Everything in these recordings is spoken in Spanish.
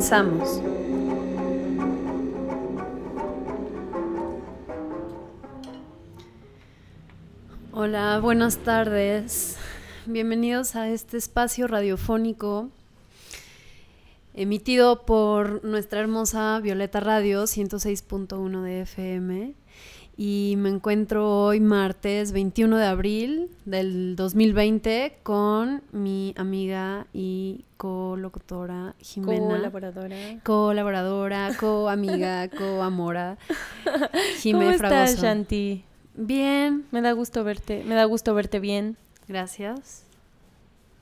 Comenzamos. Hola, buenas tardes. Bienvenidos a este espacio radiofónico emitido por nuestra hermosa Violeta Radio 106.1 de FM y me encuentro hoy martes 21 de abril del 2020 con mi amiga y colocutora Jimena. Colaboradora. Colaboradora, co-amiga, co-amora. ¿Cómo estás, Shanti? Bien. Me da gusto verte, me da gusto verte bien. Gracias.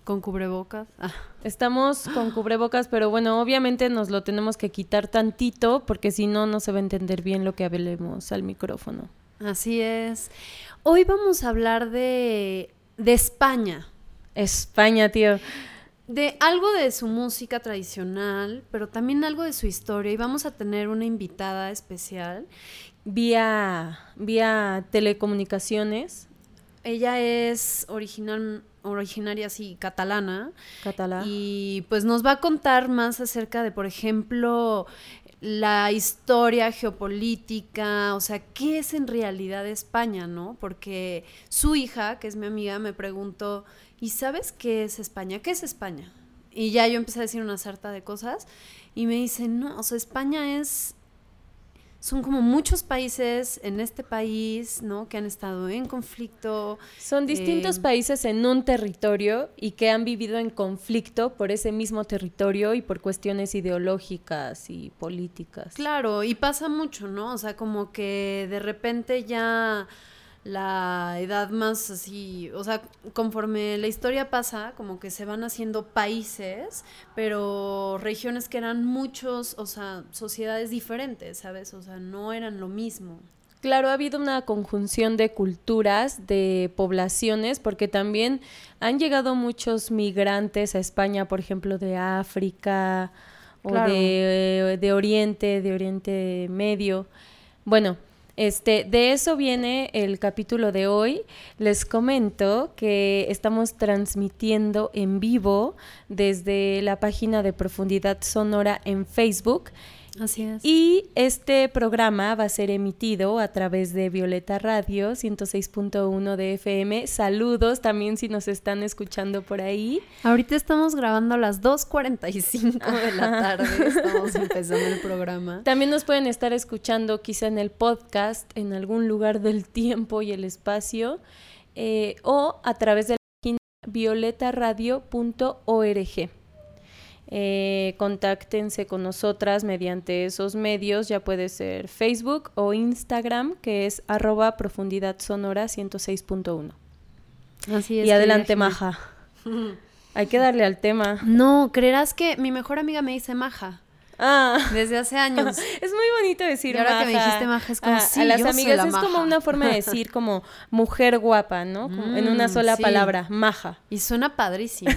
Con cubrebocas. Ah. Estamos con cubrebocas, pero bueno, obviamente nos lo tenemos que quitar tantito porque si no, no se va a entender bien lo que hablemos al micrófono. Así es. Hoy vamos a hablar de, de España. España, tío. De algo de su música tradicional, pero también algo de su historia. Y vamos a tener una invitada especial. Vía, vía telecomunicaciones. Ella es original, originaria así catalana. Catalá. Y pues nos va a contar más acerca de, por ejemplo, la historia geopolítica, o sea, ¿qué es en realidad España, no? Porque su hija, que es mi amiga, me preguntó, ¿y sabes qué es España? ¿Qué es España? Y ya yo empecé a decir una sarta de cosas y me dice, no, o sea, España es son como muchos países en este país, ¿no? Que han estado en conflicto. Son distintos eh, países en un territorio y que han vivido en conflicto por ese mismo territorio y por cuestiones ideológicas y políticas. Claro, y pasa mucho, ¿no? O sea, como que de repente ya la edad más así, o sea, conforme la historia pasa, como que se van haciendo países, pero regiones que eran muchos, o sea, sociedades diferentes, ¿sabes? O sea, no eran lo mismo. Claro, ha habido una conjunción de culturas, de poblaciones, porque también han llegado muchos migrantes a España, por ejemplo, de África o Claro. de, de Oriente, de Oriente Medio. Bueno, este, de eso viene el capítulo de hoy. Les comento que estamos transmitiendo en vivo desde la página de Profundidad Sonora en Facebook. Así es. Y este programa va a ser emitido a través de Violeta Radio 106.1 de FM. Saludos también si nos están escuchando por ahí. Ahorita estamos grabando a las 2.45 de la tarde, estamos empezando el programa. También nos pueden estar escuchando quizá en el podcast, en algún lugar del tiempo y el espacio, eh, o a través de la página violetaradio.org. Eh, contáctense con nosotras mediante esos medios, ya puede ser Facebook o Instagram, que es arroba profundidad sonora 106.1. Así es. Y adelante, Maja. Hay que darle al tema. No, creerás que mi mejor amiga me dice Maja Ah, desde hace años. es muy bonito decir Y ahora que me maja. dijiste maja, es como, a, sí, a las yo soy amigas la es como maja. una forma de decir como mujer guapa, ¿no? Como en una Mm, sola sí. palabra, maja. Y suena padrísimo.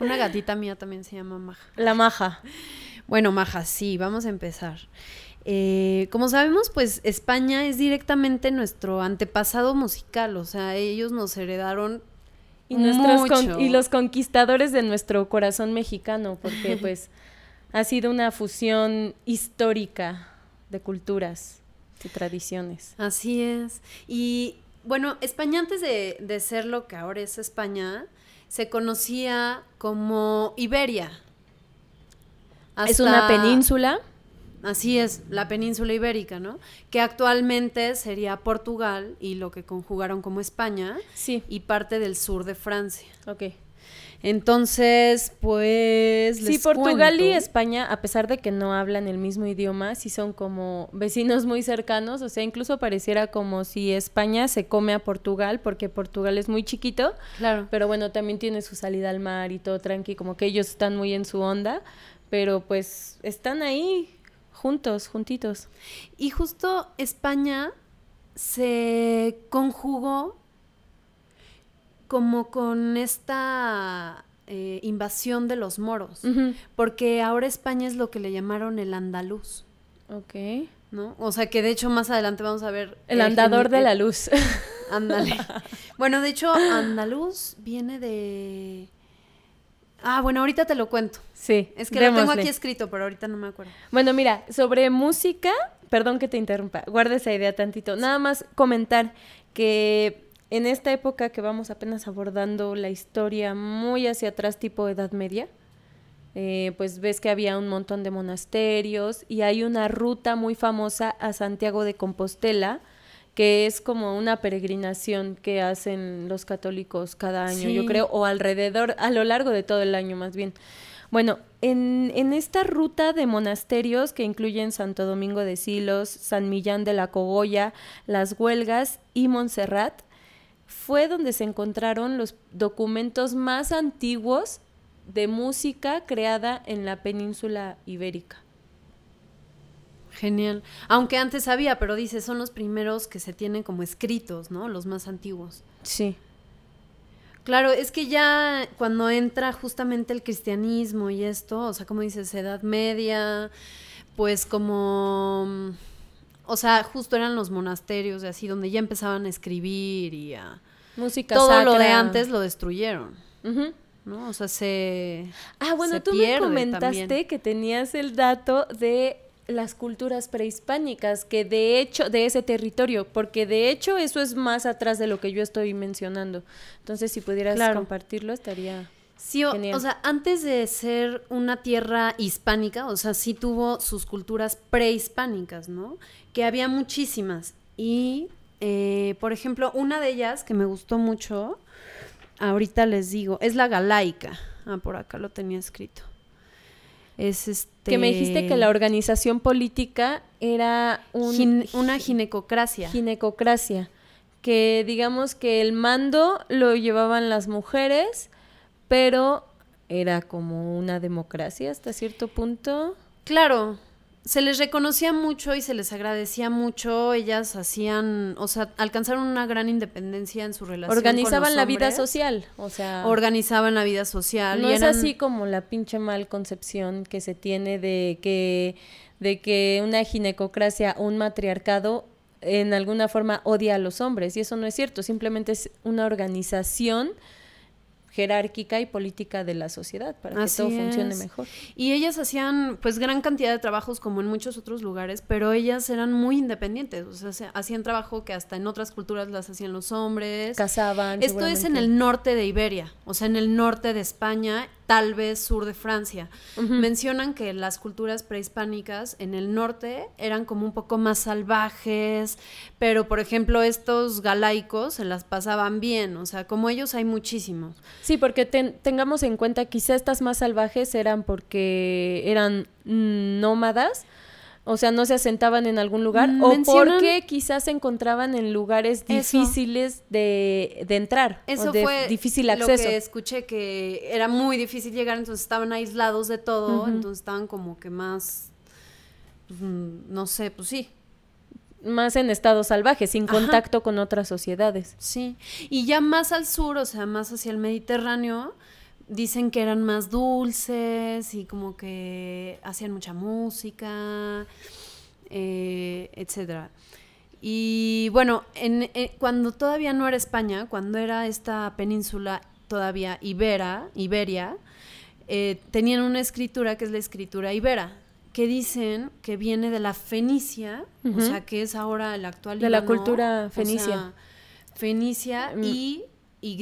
Una gatita mía también se llama Maja. La maja. Bueno, Maja, sí, vamos a empezar. Eh, como sabemos, pues España es directamente nuestro antepasado musical, o sea, ellos nos heredaron Y, nuestros con- y los conquistadores de nuestro corazón mexicano, porque pues ha sido una fusión histórica de culturas y tradiciones. Así es. Y bueno, España antes de, de ser lo que ahora es España, se conocía como Iberia. Es una península. Así es, la península ibérica, ¿no? Que actualmente sería Portugal y lo que conjugaron como España Sí, y parte del sur de Francia. ok. Entonces, pues. Sí, les Portugal y. España, a pesar de que no hablan el mismo idioma, sí son como vecinos muy cercanos. O sea, incluso pareciera como si España se come a Portugal, porque Portugal es muy chiquito. Claro. Pero bueno, también tiene su salida al mar y todo tranqui, como que ellos están muy en su onda. Pero pues están ahí juntos, juntitos. Y justo España se conjugó como con esta eh, invasión de los moros, porque ahora España es lo que le llamaron el andaluz, Ok. ¿no? O sea que de hecho más adelante vamos a ver... El eh, andador de la luz. Ándale. bueno, de hecho, andaluz viene de... Ah, bueno, ahorita te lo cuento. sí. Es que lo tengo démosle. aquí escrito, pero ahorita no me acuerdo. Bueno, mira, sobre música, perdón que te interrumpa, guarda esa idea tantito. Nada más comentar que en esta época que vamos apenas abordando la historia muy hacia atrás, tipo Edad Media, eh, pues ves que había un montón de monasterios y hay una ruta muy famosa a Santiago de Compostela, que es como una peregrinación que hacen los católicos cada año, yo creo, o alrededor, a lo largo de todo el año más bien. Bueno, en, en esta ruta de monasterios que incluyen Santo Domingo de Silos, San Millán de la Cogolla, Las Huelgas y Montserrat, fue donde se encontraron los documentos más antiguos de música creada en la península ibérica. Genial. Aunque antes había, pero dice, son los primeros que se tienen como escritos, ¿no? Los más antiguos. Sí. Claro, es que ya cuando entra justamente el cristianismo y esto, o sea, como dices, Edad Media, pues como... O sea, justo eran los monasterios y así, donde ya empezaban a escribir y a... Música Todo lo de antes lo destruyeron. ¿no? O sea, se... Ah, bueno, se tú me comentaste también. que tenías el dato de las culturas prehispánicas, que de hecho, de ese territorio, porque de hecho eso es más atrás de lo que yo estoy mencionando. Entonces, si pudieras Claro. compartirlo, estaría... Sí, o, sea, antes de ser una tierra hispánica, o sea, sí tuvo sus culturas prehispánicas, ¿no? Que había muchísimas. Y, eh, por ejemplo, una de ellas que me gustó mucho, ahorita les digo, es la galaica. Ah, por acá lo tenía escrito. Es este... Que me dijiste que la organización política era un una ginecocracia. ginecocracia, que digamos que el mando lo llevaban las mujeres, pero era como una democracia hasta cierto punto. Claro, se les reconocía mucho y se les agradecía mucho. Ellas hacían, o sea, alcanzaron una gran independencia en su relación. Organizaban con los la vida social, o sea, Organizaban la vida social. no y es así como la pinche mal concepción que se tiene de que de que una ginecocracia o un matriarcado en alguna forma odia a los hombres y eso no es cierto, simplemente es una organización jerárquica y política de la sociedad para que todo funcione es. mejor. Y ellas hacían pues gran cantidad de trabajos como en muchos otros lugares, pero ellas eran muy independientes, o sea, se- hacían trabajo que hasta en otras culturas las hacían los hombres. Cazaban. Esto es en el norte de Iberia, o sea, en el norte de España, tal vez sur de Francia. Mencionan que las culturas prehispánicas en el norte eran como un poco más salvajes, pero por ejemplo estos galaicos se las pasaban bien, o sea, como ellos hay muchísimos. Sí, porque ten- tengamos en cuenta, quizá estas más salvajes eran porque eran nómadas, o sea, no se asentaban en algún lugar, Mm, o mencionan- porque quizás se encontraban en lugares difíciles de, de entrar, o Eso de fue difícil lo acceso. que escuché que era muy difícil llegar, entonces estaban aislados de todo, entonces estaban como que más pues, mm, no sé, pues sí, Más en estado salvaje, sin Ajá. contacto con otras sociedades. Sí, y ya más al sur, o sea, más hacia el Mediterráneo, dicen que eran más dulces y como que hacían mucha música, eh, etcétera. Y bueno, en, eh, cuando todavía no era España, cuando era esta península todavía Ibera, Iberia, eh, tenían una escritura que es la escritura ibera, que dicen que viene de la fenicia, o sea, que es ahora el actual De la cultura o fenicia. sea, fenicia Mm. y, y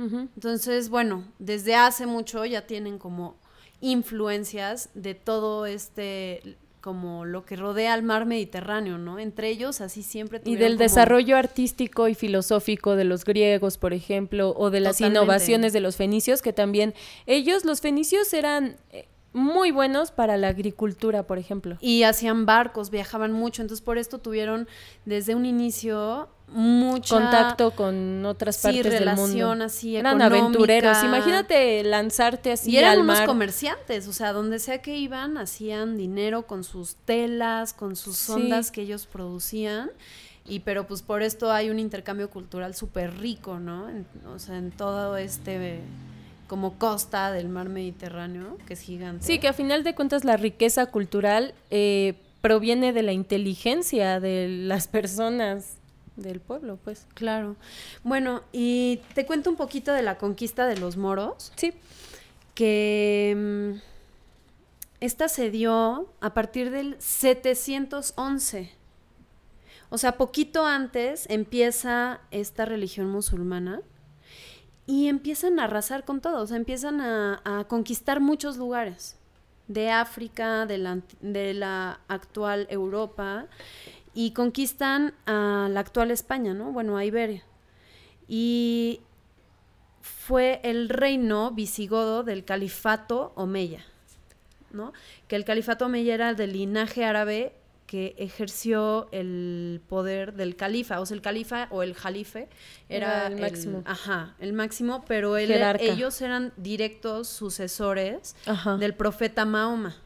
Entonces, bueno, desde hace mucho ya tienen como influencias de todo este como lo que rodea al mar Mediterráneo, ¿no? Entre ellos así siempre y del desarrollo artístico y filosófico de los griegos, por ejemplo, o de las innovaciones de los fenicios, que también ellos, los fenicios, eran eh, muy buenos para la agricultura, por ejemplo. Y hacían barcos, viajaban mucho, entonces por esto tuvieron desde un inicio mucho contacto con otras partes del mundo. Así, eran aventureros. Imagínate lanzarte así y eran al unos comerciantes, o sea, donde sea que iban hacían dinero con sus telas, con sus ondas que ellos producían. Y pero pues por esto hay un intercambio cultural súper rico, ¿no? o sea, en todo este como costa del mar Mediterráneo, que es gigante. Sí, que a final de cuentas la riqueza cultural eh, proviene de la inteligencia de las personas del pueblo, pues. Claro. Bueno, y te cuento un poquito de la conquista de los moros. Sí. Que mm, esta se dio a partir del 711. O sea, poquito antes empieza esta religión musulmana y empiezan a arrasar con todo, o sea, empiezan a, conquistar muchos lugares de África, de la, de la, actual Europa, y conquistan a la actual España, ¿no? Bueno, a Iberia. Y fue el reino visigodo del califato Omeya, ¿no? Que el califato Omeya era del linaje árabe que ejerció el poder del califa, o sea, el califa o el jalife era, el máximo. ajá, el máximo, pero ellos eran directos sucesores del profeta Mahoma.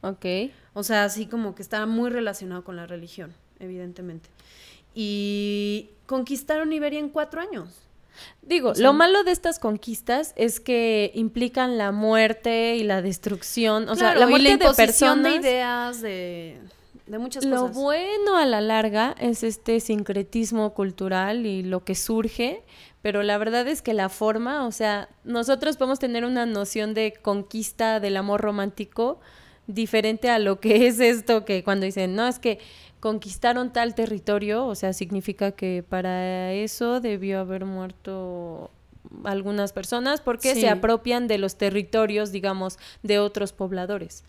Ok. O sea, así como que estaba muy relacionado con la religión, evidentemente. Y conquistaron Iberia en cuatro años. Digo, lo malo de estas conquistas es que implican la muerte y la destrucción, o sea, la muerte de personas. de ideas, de de muchas lo bueno a la larga es este sincretismo cultural y lo que surge, pero la verdad es que la forma, o sea, nosotros podemos tener una noción de conquista del amor romántico diferente a lo que es esto que cuando dicen, no, es que conquistaron tal territorio, o sea, significa que para eso debió haber muerto algunas personas porque se apropian de los territorios, digamos, de otros pobladores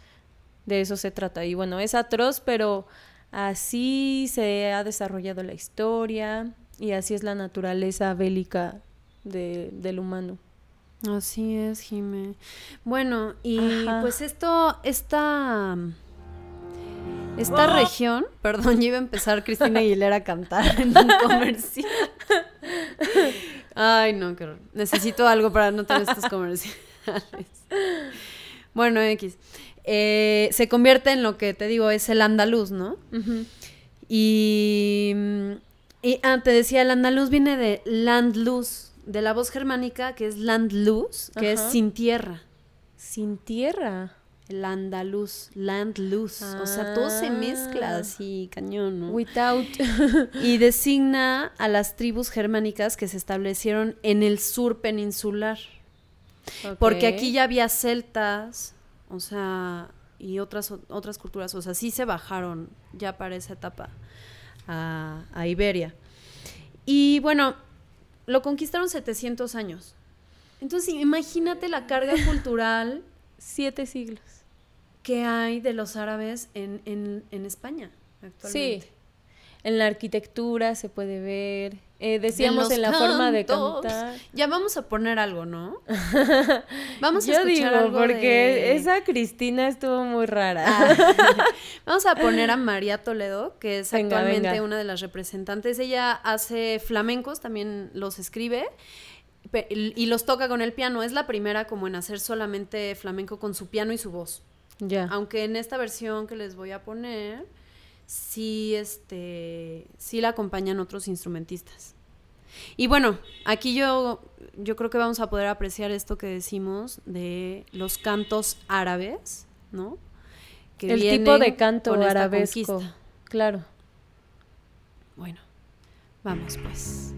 de eso se trata. Y bueno, es atroz, pero así se ha desarrollado la historia y así es la naturaleza bélica del humano. Así es, Jime. Bueno, y pues esto, esta, esta región, perdón, yo iba a empezar Cristina Aguilera a cantar en un comercial. Ay, no, qué Necesito algo para no tener estos comerciales. Bueno, X. Eh, se convierte en lo que te digo es el andaluz, ¿no? Y, y ah, te decía, el andaluz viene de landluz, de la voz germánica que es landluz, que es sin tierra. Sin tierra. El andaluz, landluz. O sea, todo se mezcla ah. así, cañón, ¿no? Without. y designa a las tribus germánicas que se establecieron en el sur peninsular. Porque aquí ya había celtas, o sea, y otras, otras culturas, o sea, sí se bajaron ya para esa etapa a, Iberia. Y bueno, lo conquistaron 700 años. Entonces, imagínate la carga cultural. Siete siglos. Que hay de los árabes en, en, en España actualmente. Sí. En la arquitectura se puede ver, eh, decíamos en la forma de cantar. Ya vamos a poner algo, ¿no? Vamos a Yo escuchar digo, algo porque esa Cristina estuvo muy rara. Ah. vamos a poner a María Toledo, que es actualmente una de las representantes. Ella hace flamencos, también los escribe y los toca con el piano. Es la primera como en hacer solamente flamenco con su piano y su voz. Ya. Aunque en esta versión que les voy a poner sí, este, sí la acompañan otros instrumentistas. Y bueno, aquí yo, yo creo que vamos a poder apreciar esto que decimos de los cantos árabes, ¿no? Que El tipo de canto arabesco, claro. Bueno, vamos pues.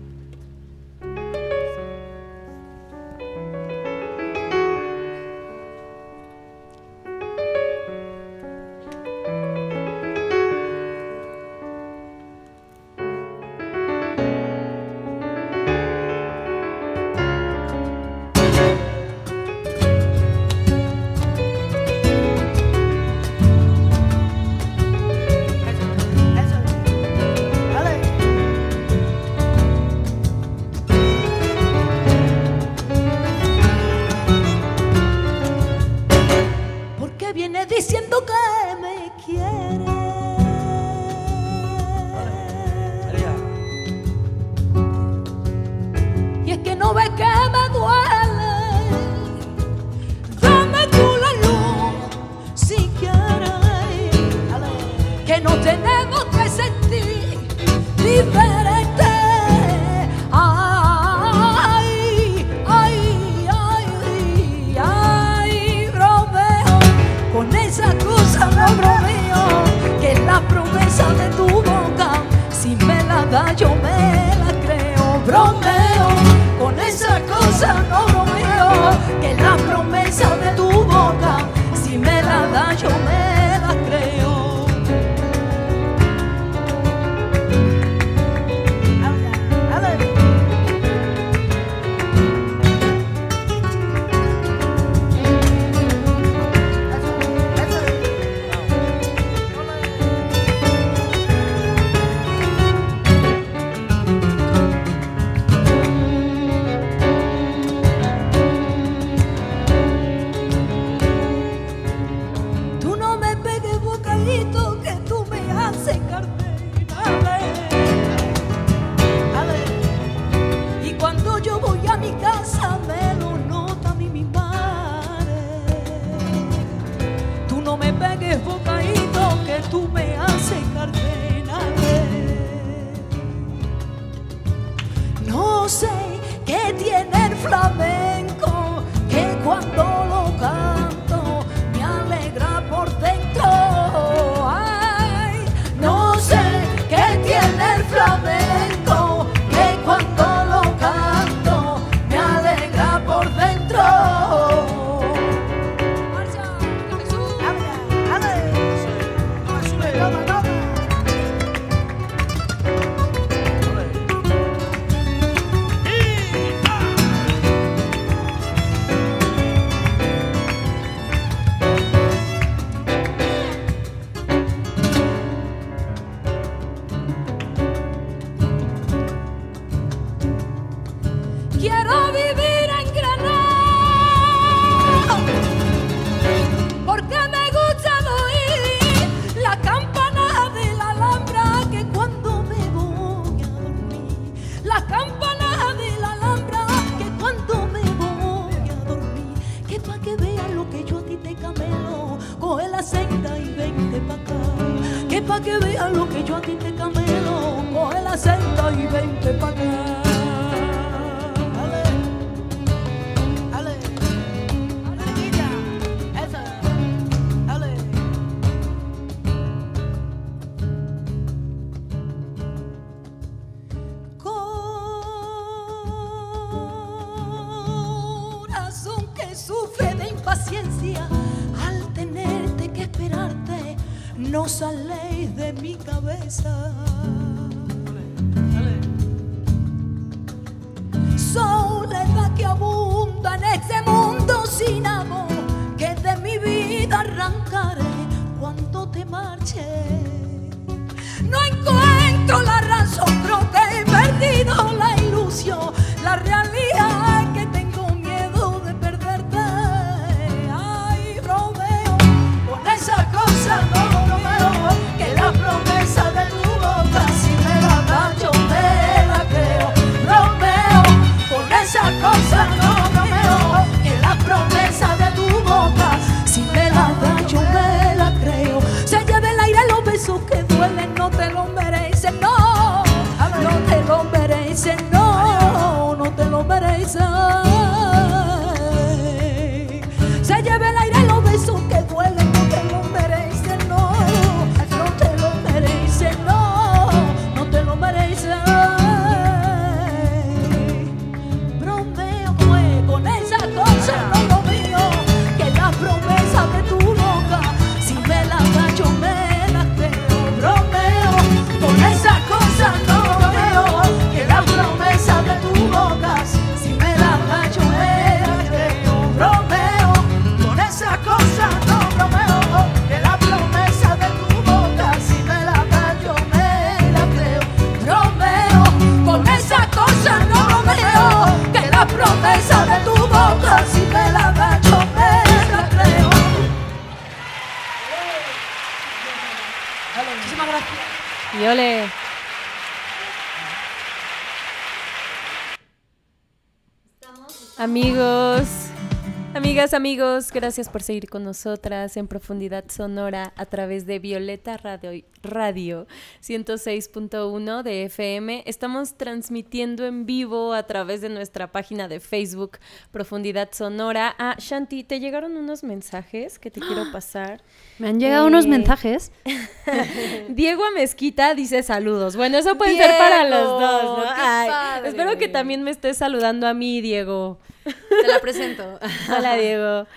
no saléis de mi cabeza. Soledad que abunda en este mundo sin amor, que de mi vida arrancaré cuando te marches. No encuentro la razón, pero te he perdido la ilusión, la realidad. Amigos, amigas, amigos, gracias por seguir con nosotras en Profundidad Sonora a través de Violeta Radio, Radio 106.1 de FM. Estamos transmitiendo en vivo a través de nuestra página de Facebook Profundidad Sonora. Ah, Shanti, te llegaron unos mensajes que te quiero pasar. Me han llegado unos Eh, mensajes. Diego Mezquita dice saludos. Bueno, eso puede ser para los dos, ¿no? qué Ay, espero que también me estés saludando a mí, Diego. Te la presento. Hola, Diego.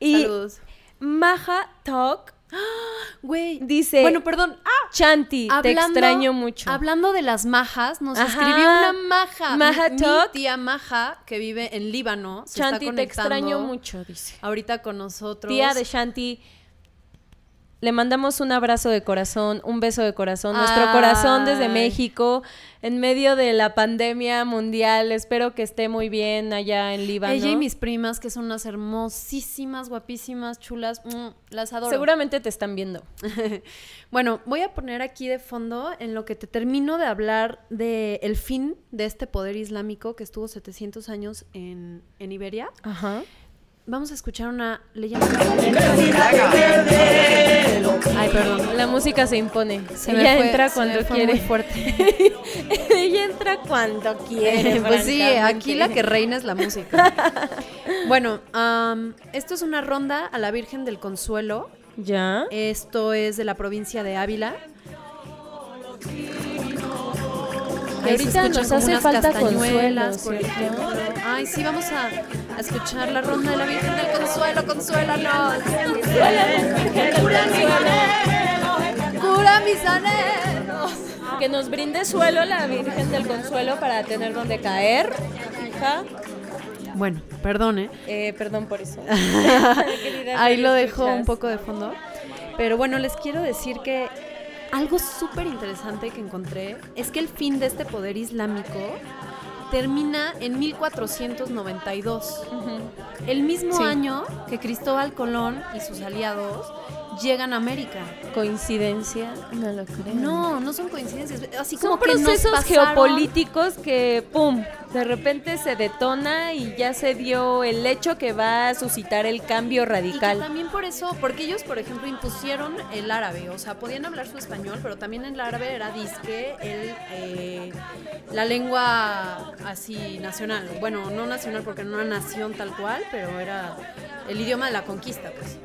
Y Saludos. Maja Talk Güey. dice, Bueno, perdón. Ah, Chanti, te extraño mucho. Hablando de las majas, nos Ajá. escribió una maja. Maja mi, tía Maja, que vive en Líbano, se Chanti, está te extraño mucho, dice. ahorita con nosotros. Tía de Shanti, le mandamos un abrazo de corazón, un beso de corazón, nuestro corazón desde. México, en medio de la pandemia mundial. Espero que esté muy bien allá en Líbano. Ella y mis primas, que son unas hermosísimas, guapísimas, chulas, mm, las adoro. Seguramente te están viendo. Bueno, voy a poner aquí de fondo en lo que te termino de hablar de el fin de este poder islámico que estuvo 700 años en, en Iberia. Ajá. Vamos a escuchar una leyenda. Ay, perdón. La música se impone. Se Ella fue- entra cuando quiere. muy fuerte. Ella entra cuando quiere. pues sí, aquí la que reina es la música. bueno, am, esto es una ronda a la Virgen del Consuelo. ¿Ya? Esto es de la provincia de Ávila. Ahorita nos hace falta ejemplo. Ay, sí, vamos a, a escuchar la ronda de la Virgen del Consuelo. Consuélanos. Cura mis anhelos. Que nos brinde suelo la Virgen del Consuelo para tener donde caer, hija. Bueno, perdone. Eh, perdón por eso. Ahí lo dejo un poco de fondo. Pero bueno, les quiero decir que algo súper interesante que encontré es que el fin de este poder islámico termina en 1492. El mismo Sí. año que Cristóbal Colón y sus aliados llegan a América. ¿Coincidencia? No lo creo. No, no son coincidencias. Así como Son que nos procesos pasaron- geopolíticos que, ¡pum!, de repente se detona y ya se dio el hecho que va a suscitar el cambio Y radical. también por eso, porque ellos, por ejemplo, impusieron el árabe, o sea, podían hablar su español, pero también el árabe era disque el, eh, la lengua así nacional. Bueno, no nacional porque no era nación tal cual, pero era el idioma de la conquista, pues.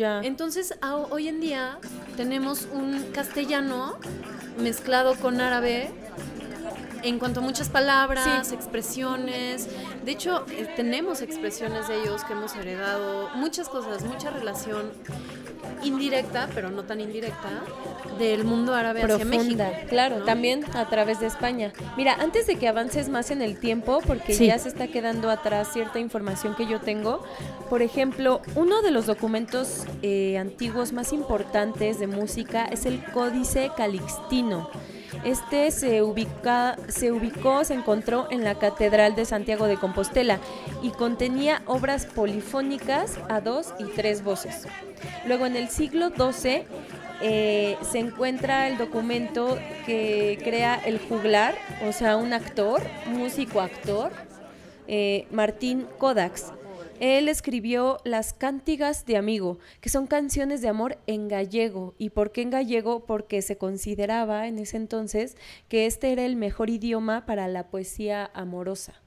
Ya. Entonces, a- hoy en día tenemos un castellano mezclado con árabe en cuanto a muchas palabras, Sí. expresiones. De hecho, eh, tenemos expresiones de ellos que hemos heredado, muchas cosas, mucha relación indirecta, pero no tan indirecta, del mundo árabe hacia profunda, México. claro, ¿no? también a través de España. Mira, antes de que avances más en el tiempo, porque Sí. ya se está quedando atrás cierta información que yo tengo, por ejemplo, uno de los documentos eh, antiguos más importantes de música es el Códice Calixtino. Este se, ubica, se ubicó, se encontró en la Catedral de Santiago de Compostela y contenía obras polifónicas a dos y tres voces. Luego en el siglo XII eh, se encuentra el documento que crea el juglar, o sea, un actor, músico actor, eh, Martín Kodax. Él escribió Las Cántigas de Amigo, que son canciones de amor en gallego. ¿Y por qué en gallego? Porque se consideraba en ese entonces que este era el mejor idioma para la poesía amorosa.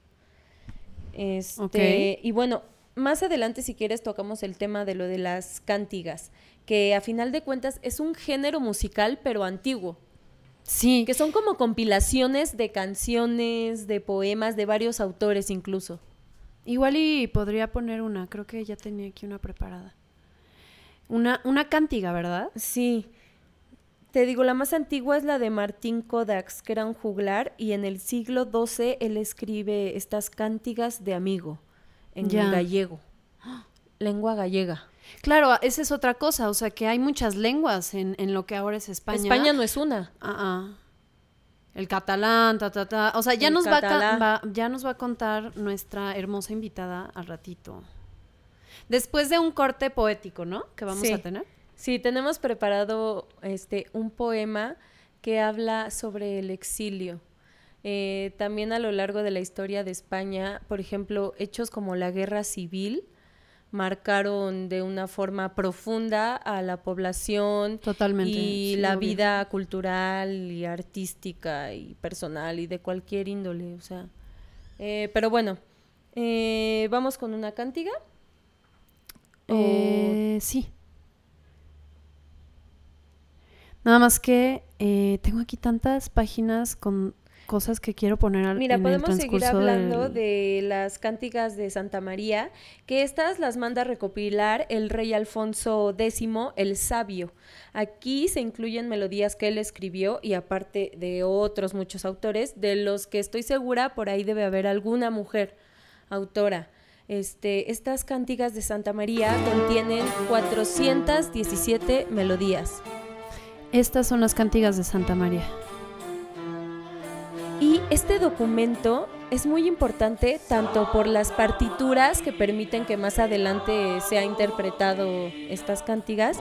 Este. Y bueno, más adelante si quieres tocamos el tema de lo de las cántigas, que a final de cuentas es un género musical pero antiguo, Sí, que son como compilaciones de canciones, de poemas de varios autores incluso. igual y podría poner una, creo que ya tenía aquí una preparada. Una, una cántiga, ¿verdad? Sí. Te digo, la más antigua es la de Martín Kodax, que era un juglar, y en el siglo XII él escribe estas cántigas de amigo en Ya. gallego, lengua gallega. Claro, esa es otra cosa, o sea que hay muchas lenguas en, en lo que ahora es España. España no es una. Ah, ah. El catalán, ta, ta, ta. O sea, ya El nos, va ya nos va a contar nuestra hermosa invitada al ratito. Después de un corte poético, ¿no? Que vamos Sí. a tener. Sí, tenemos preparado este un poema que habla sobre el exilio. Eh, también a lo largo de la historia de España, por ejemplo, hechos como la guerra civil marcaron de una forma profunda a la población Totalmente. y sí, la obvio. vida cultural y artística y personal y de cualquier índole, o sea. eh, pero bueno, eh, vamos con una Eh, sí. Nada más que eh, tengo aquí tantas páginas con cosas que quiero poner al Mira, en el podemos seguir transcurso hablando del- de las cánticas de Santa María, que estas las manda a recopilar el rey Alfonso X el Sabio. Aquí se incluyen melodías que él escribió y aparte de otros muchos autores, de los que estoy segura por ahí debe haber alguna mujer autora. Este, estas cánticas de Santa María contienen 417 melodías. Estas son las cantigas de Santa María. Y este documento es muy importante tanto por las partituras que permiten que más adelante sea interpretado estas cantigas,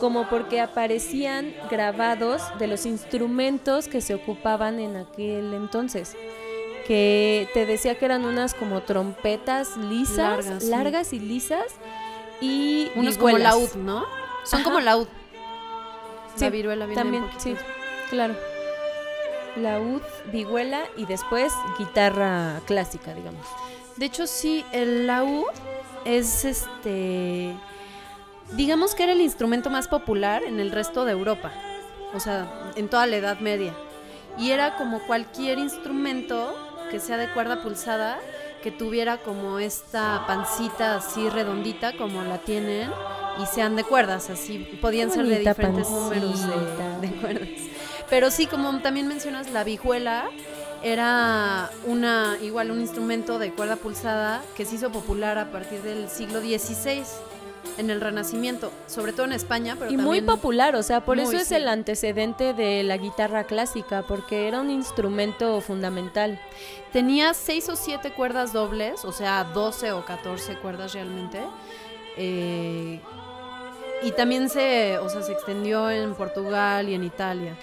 como porque aparecían grabados de los instrumentos que se ocupaban en aquel entonces. Que te decía que eran unas como trompetas lisas, Largas, largas, sí. y lisas, y Unos como laúd, ¿no? Son Ajá. como laúd. Sí, la viruela viene También, un sí, claro. Laúd, vihuela y después guitarra clásica, digamos. De hecho, sí, el laúd es este. Digamos que era el instrumento más popular en el resto de Europa. O sea, en toda la Edad Media. Y era como cualquier instrumento que sea de cuerda pulsada, que tuviera como esta pancita así redondita, como la tienen, y sean de cuerdas, así. Podían ser de diferentes números de, de cuerdas. Pero sí, como también mencionas, la vihuela era una igual un instrumento de cuerda pulsada que se hizo popular a partir del siglo XVI en el Renacimiento, sobre todo en España, pero y muy popular, o sea, por muy, eso es sí. el antecedente de la guitarra clásica, porque era un instrumento fundamental. tenía seis o siete cuerdas dobles, o sea, 12 o 14 cuerdas realmente. eh, y también se, o sea, se extendió en Portugal y en Italia.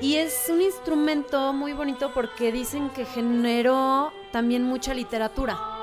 Y es un instrumento muy bonito porque dicen que generó también mucha literatura.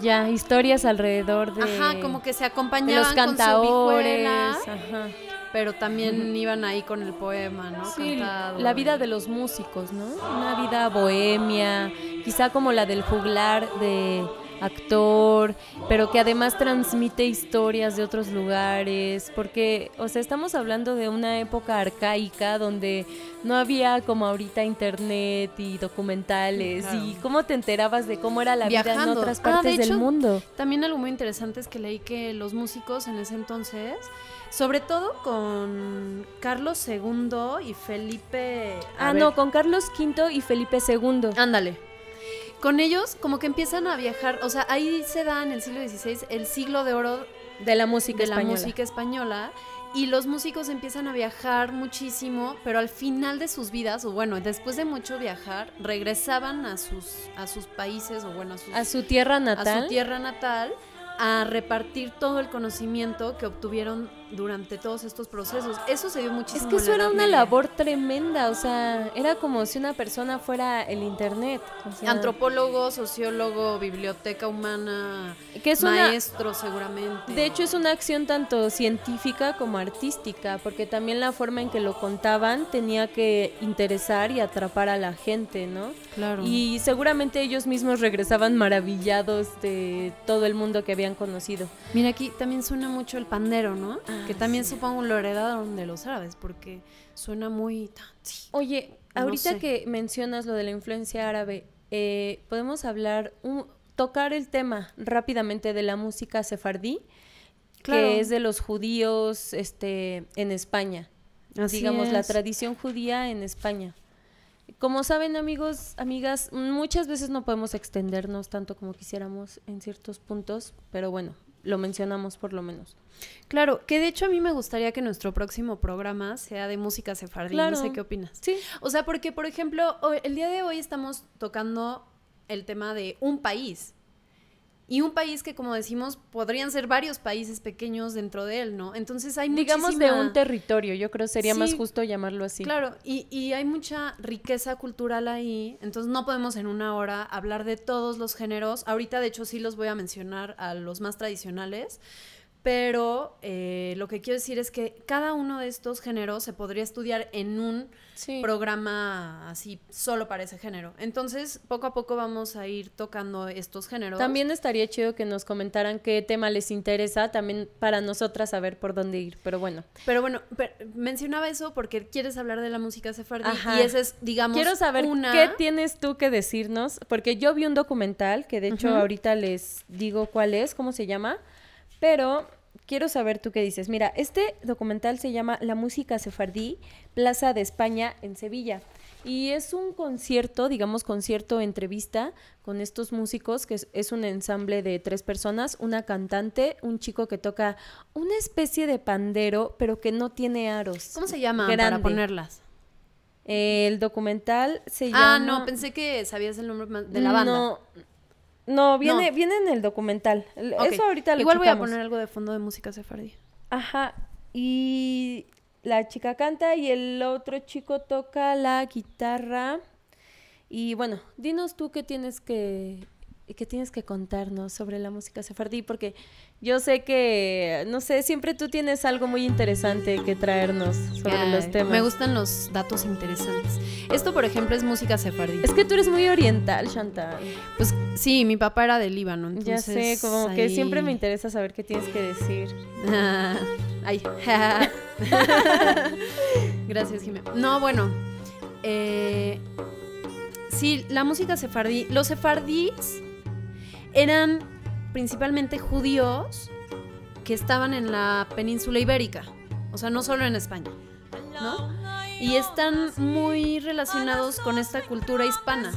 Ya, historias alrededor de, Ajá, como que se acompañaban los con su cantaores. ajá. pero también iban ahí con el poema, ¿no? Sí, Cantado. la vida de los músicos, ¿no? Una vida bohemia, quizá como la del juglar de actor, pero que además transmite historias de otros lugares, porque, o sea, estamos hablando de una época arcaica donde no había como ahorita internet y documentales Claro. y cómo te enterabas de cómo era la vida en otras Ah, de partes del hecho, mundo. También algo muy interesante es que leí que los músicos en ese entonces, sobre todo con Carlos II y Felipe... a Ah, ver, no, con Carlos V y Felipe II. Ándale. Con ellos como que empiezan a viajar, o sea, ahí se da en el siglo XVI el siglo de oro de la música de española. la música española y los músicos empiezan a viajar muchísimo, pero al final de sus vidas, o bueno, después de mucho viajar, regresaban a sus, a sus países, o bueno, a, sus- a su tierra a natal. su tierra natal, a repartir todo el conocimiento que obtuvieron durante todos estos procesos. Eso se dio Es muchísimo. que en eso la era una Media. labor tremenda, o sea, era como si una persona fuera el internet. o sea, Antropólogo, sociólogo, biblioteca humana, que es una, maestro seguramente. de hecho es una acción tanto científica como artística, porque también la forma en que lo contaban tenía que interesar y atrapar a la gente, ¿no? claro. Y seguramente ellos mismos regresaban maravillados de todo el mundo que habían conocido. Mira, aquí también suena mucho el pandero, ¿no? Ah, que también sí. supongo lo heredaron de los árabes, porque suena muy... Oye, No ahorita sé. que mencionas lo de la influencia árabe, eh, podemos hablar, un- tocar el tema rápidamente de la música sefardí, Claro. que es de los judíos este, en España. Así digamos, la tradición judía en España. Como saben, amigos, amigas, muchas veces no podemos extendernos tanto como quisiéramos en ciertos puntos, pero bueno, lo mencionamos por lo menos. Claro, que de hecho a mí me gustaría que nuestro próximo programa sea de música sefardí. Claro. No sé qué opinas. Sí, O sea, porque, por ejemplo, el día de hoy estamos tocando el tema de un país. Y un país que, como decimos, podrían ser varios países pequeños dentro de él, ¿no? Entonces hay Digamos de un territorio, yo creo sería más justo llamarlo así. Claro, y, y hay mucha riqueza cultural ahí, entonces no podemos en una hora hablar de todos los géneros. Ahorita, de hecho, sí los voy a mencionar a los más tradicionales, pero eh, lo que quiero decir es que cada uno de estos géneros se podría estudiar en un Sí. programa así solo para ese género. Entonces, poco a poco vamos a ir tocando estos géneros. También estaría chido que nos comentaran qué tema les interesa, también para nosotras saber por dónde ir, pero bueno. Pero bueno, mencionaba eso porque quieres hablar de la música sefardí Ajá. y ese es, digamos, Quiero saber una... qué tienes tú que decirnos, porque yo vi un documental, que de hecho ahorita les digo cuál es, cómo se llama, pero quiero saber tú qué dices. Mira, este documental se llama La música sefardí, Plaza de España en Sevilla. Y es un concierto, digamos concierto entrevista con estos músicos, que es, es un ensamble de tres personas, una cantante, un chico que toca una especie de pandero, pero que no tiene aros. ¿Cómo se llama para ponerlas? El documental se llama... Ah, no, pensé que sabías el nombre de la banda. No, no, viene, No. viene en el documental. Eso ahorita lo Igual voy a poner algo de fondo de música sefardí. Ajá. Y la chica canta y el otro chico toca la guitarra. Y bueno, dinos tú qué tienes que qué tienes que contarnos sobre la música sefardí porque yo sé que no sé, siempre tú tienes algo muy interesante que traernos sobre los temas. Me gustan los datos interesantes. Esto, por ejemplo, es música sefardí. Es que tú eres muy oriental, Chantal. Pues sí, mi papá era de Líbano, Ya sé, como que siempre me interesa saber qué tienes que decir. Ah, Ay. Gracias, Jimena. No, bueno. eh, sí, la música sefardí. Los sefardíes eran principalmente judíos que estaban en la península ibérica. O sea, no solo en España. ¿No? Y están muy relacionados con esta cultura hispana.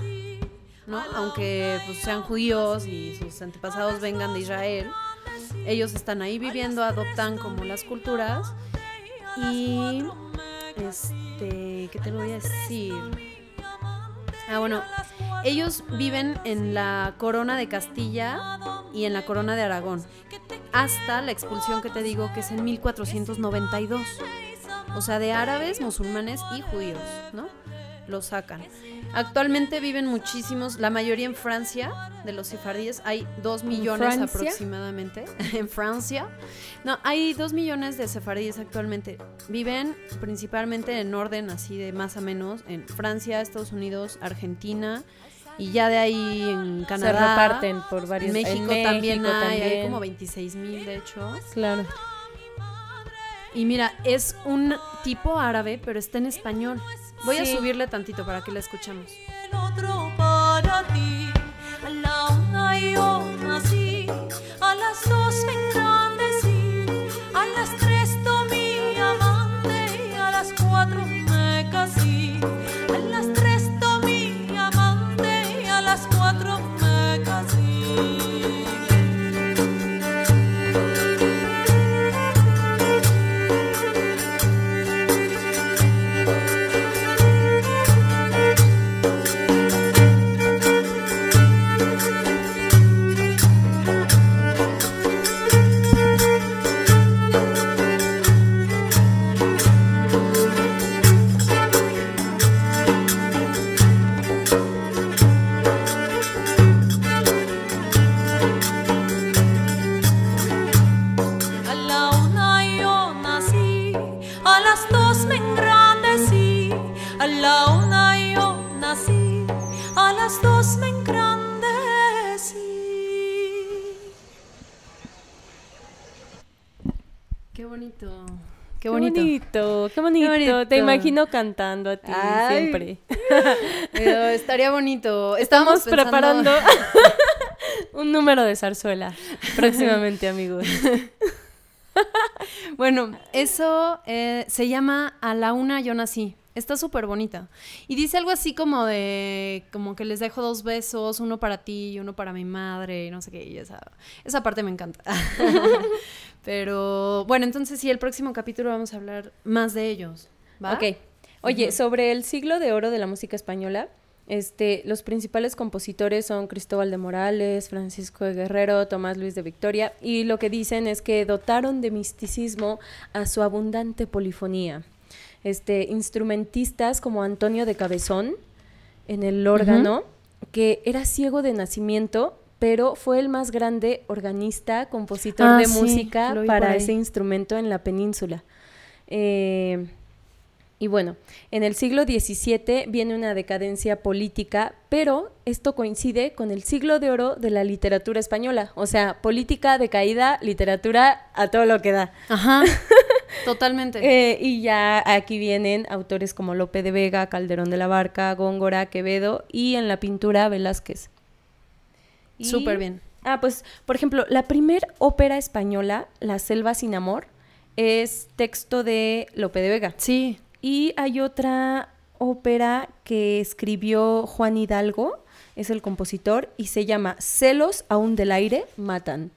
¿No? Aunque pues, sean judíos y sus antepasados vengan de Israel ellos están ahí viviendo, adoptan como las culturas y este, ¿qué te voy a decir? Ah, bueno, ellos viven en la corona de Castilla y en la corona de Aragón hasta la expulsión que te digo que es en 1492. O sea, de árabes, musulmanes y judíos, ¿no? Los sacan. Actualmente viven muchísimos, la mayoría en Francia, de los sefardíes, hay dos millones aproximadamente. en Francia. No, hay dos millones de sefardíes actualmente. Viven principalmente en orden así de más o menos en Francia, Estados Unidos, Argentina y ya de ahí en Canadá. Se reparten por varios En México, en también México hay, hay también. como 26 mil de hecho. Claro. Y mira, es un tipo árabe, pero está en español. Voy a Sí. subirle tantito para que la escuchemos. A a las dos Qué bonito. Qué bonito. bonito. Te imagino cantando a ti Ay. siempre. Pero estaría bonito. Estamos Estábamos pensando- preparando un número de zarzuela próximamente, amigos. Bueno, eso eh, se llama A la una yo nací. Está súper bonita. Y dice algo así como de, como que les dejo dos besos, uno para ti y uno para mi madre, y no sé qué. Y esa, esa parte me encanta. Pero bueno, entonces sí, el próximo capítulo vamos a hablar más de ellos. ¿va? Ok. Oye, sobre el siglo de oro de la música española, Este, los principales compositores son Cristóbal de Morales, Francisco de Guerrero, Tomás Luis de Victoria, y lo que dicen es que dotaron de misticismo a su abundante polifonía. Este, instrumentistas como Antonio de Cabezón en el órgano, que era ciego de nacimiento, pero fue el más grande organista, compositor Ah, de sí, música para ese instrumento en la península. Eh, y bueno, en el siglo XVII viene una decadencia política, pero esto coincide con el siglo de oro de la literatura española. O sea, política decaída, literatura a todo lo que da. Ajá. Totalmente. Eh, y ya aquí vienen autores como Lope de Vega, Calderón de la Barca, Góngora, Quevedo y en la pintura Velázquez. Y- Súper bien. Ah, pues, por ejemplo, la primer ópera española, La Selva sin Amor, es texto de Lope de Vega. Sí. Y hay otra ópera que escribió Juan Hidalgo, es el compositor, y se llama Celos aún del aire matan.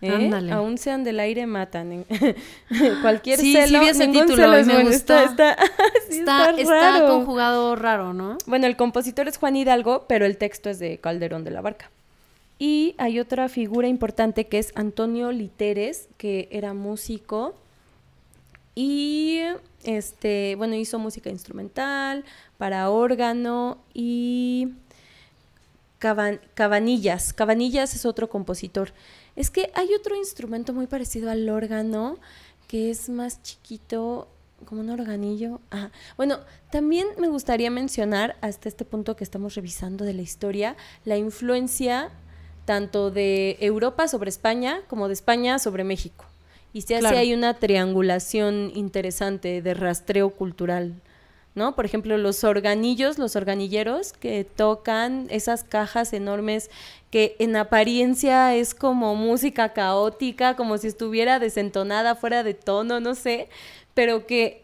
¿Eh? Ándale. Aún sean del aire matan. Cualquier Sí, sí celo, vi ese ningún título celo es me bueno. gustó. Está, está, sí, Está, está está raro. conjugado raro, ¿no? Bueno, el compositor es Juan Hidalgo, pero el texto es de Calderón de la Barca. Y hay otra figura importante que es Antonio Literes, que era músico y este, bueno, hizo música instrumental para órgano y Caban- Cabanillas. Cabanillas es otro compositor. Es que hay otro instrumento muy parecido al órgano que es más chiquito, como un organillo. Bueno, también me gustaría mencionar hasta este punto que estamos revisando de la historia la influencia tanto de Europa sobre España como de España sobre México. Y se hace Claro. ahí una triangulación interesante de rastreo cultural. ¿no? Por ejemplo, los organillos, los organilleros que tocan esas cajas enormes que en apariencia es como música caótica, como si estuviera desentonada, fuera de tono, no sé, pero que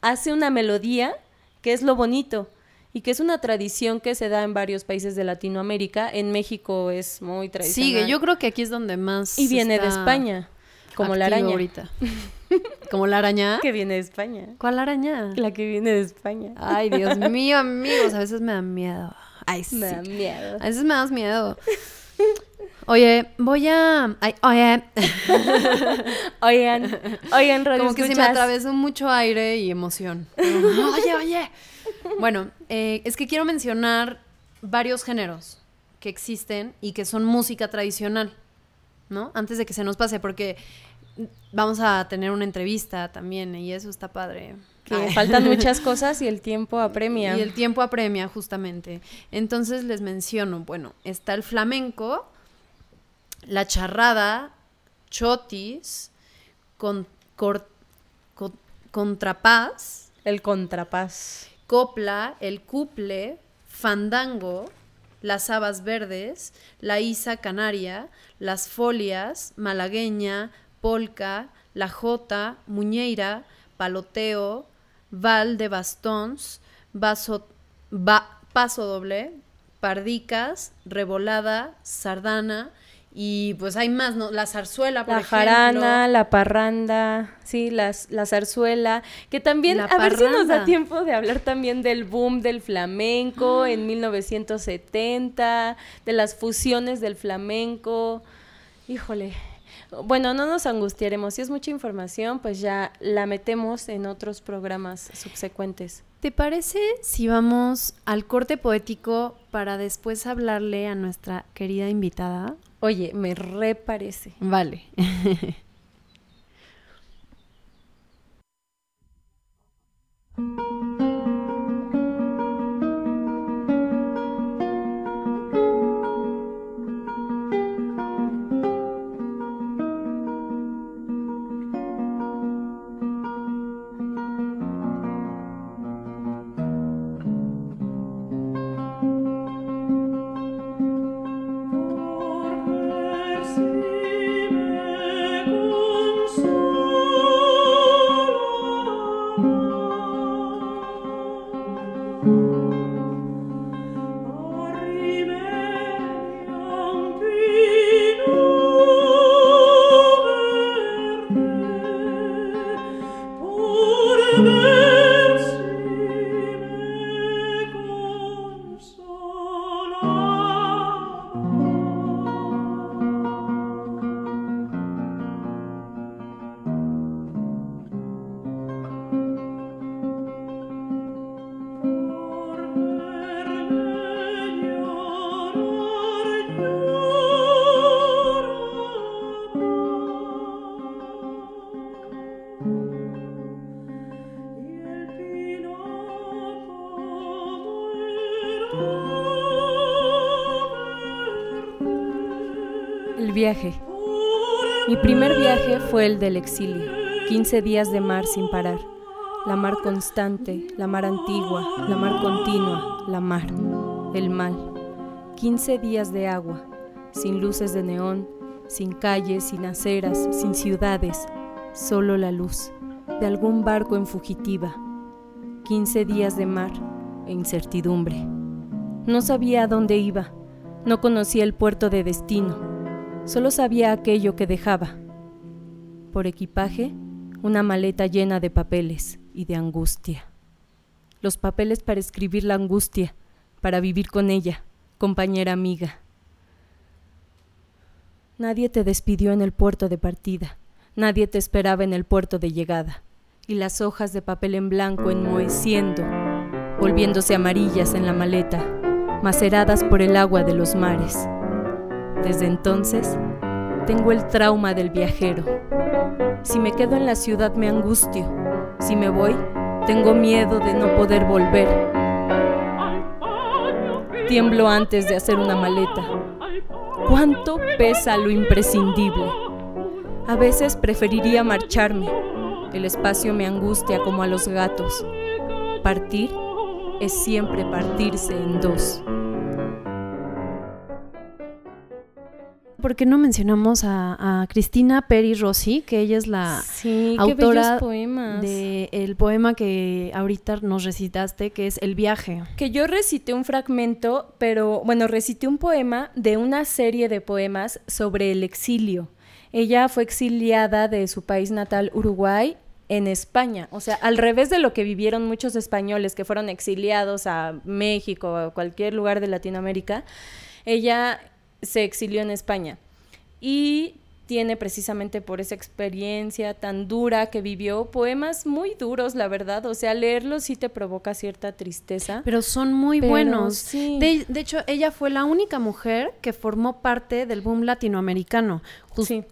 hace una melodía que es lo bonito y que es una tradición que se da en varios países de Latinoamérica. En México es muy tradicional. Sigue, yo creo que aquí es donde más. Y viene de España, como la araña. ahorita. ¿Como la araña? Que viene de España. ¿Cuál araña? La que viene de España. Ay, Dios mío, amigos, a veces me da miedo. Ay, sí. Me da miedo. A veces me das miedo. Oye, voy a. Ay, oye. Oigan, oigan, radio Como que se me atravesó mucho aire y emoción. Oye, oye. Bueno, eh, es que quiero mencionar varios géneros que existen y que son música tradicional, ¿no? Antes de que se nos pase, porque vamos a tener una entrevista también y eso está padre. Que Ay. faltan muchas cosas y el tiempo apremia. Y el tiempo apremia, justamente. Entonces les menciono, bueno, está el flamenco, la charrada, chotis, con, cor- co- contrapás, El contrapás. Copla, el cuple, fandango, las habas verdes, la isa canaria, las folias, malagueña, polca, la jota, muñeira, paloteo, val de bastons, paso doble, pardicas, revolada, sardana y pues hay más, ¿no? La zarzuela, por La ejemplo. jarana, la parranda, sí, las, la zarzuela, que también, La a ver si nos da tiempo de hablar también del boom del flamenco en 1970, de las fusiones del flamenco. Híjole. Bueno, no nos angustiaremos. Si es mucha información, pues ya la metemos en otros programas subsecuentes. ¿Te parece si vamos al corte poético para después hablarle a nuestra querida invitada? Oye, me reparece. Vale. Mi primer viaje fue el del exilio, 15 días de mar sin parar. La mar constante, la mar antigua, la mar continua, la mar, el mal. 15 días de agua, sin luces de neón, sin calles, sin aceras, sin ciudades, solo la luz de algún barco en fugitiva. 15 días de mar e incertidumbre. No sabía a dónde iba, no conocía el puerto de destino Solo sabía aquello que dejaba. Por equipaje, una maleta llena de papeles y de angustia. Los papeles para escribir la angustia, para vivir con ella, compañera amiga. Nadie te despidió en el puerto de partida, nadie te esperaba en el puerto de llegada, y las hojas de papel en blanco enmoheciendo, volviéndose amarillas en la maleta, maceradas por el agua de los mares. Desde entonces, tengo el trauma del viajero. Si me quedo en la ciudad me angustio. Si me voy, tengo miedo de no poder volver. Tiemblo antes de hacer una maleta. ¿Cuánto pesa lo imprescindible? A veces preferiría marcharme. El espacio me angustia como a los gatos. Partir es siempre partirse en dos. ¿Por qué no mencionamos a, Cristina Peri Rossi, que ella es la autora del poema que ahorita nos recitaste, que es El viaje? Que yo recité un fragmento, pero bueno, recité un poema de una serie de poemas sobre el exilio. Ella fue exiliada de su país natal, Uruguay, en España. O sea, al revés de lo que vivieron muchos españoles que fueron exiliados a México o a cualquier lugar de Latinoamérica, ella se exilió en España. Y tiene precisamente por esa experiencia tan dura que vivió poemas muy duros, la verdad. O sea, leerlos sí te provoca cierta tristeza. Pero son muy buenos. De, hecho, ella fue la única mujer que formó parte del boom latinoamericano,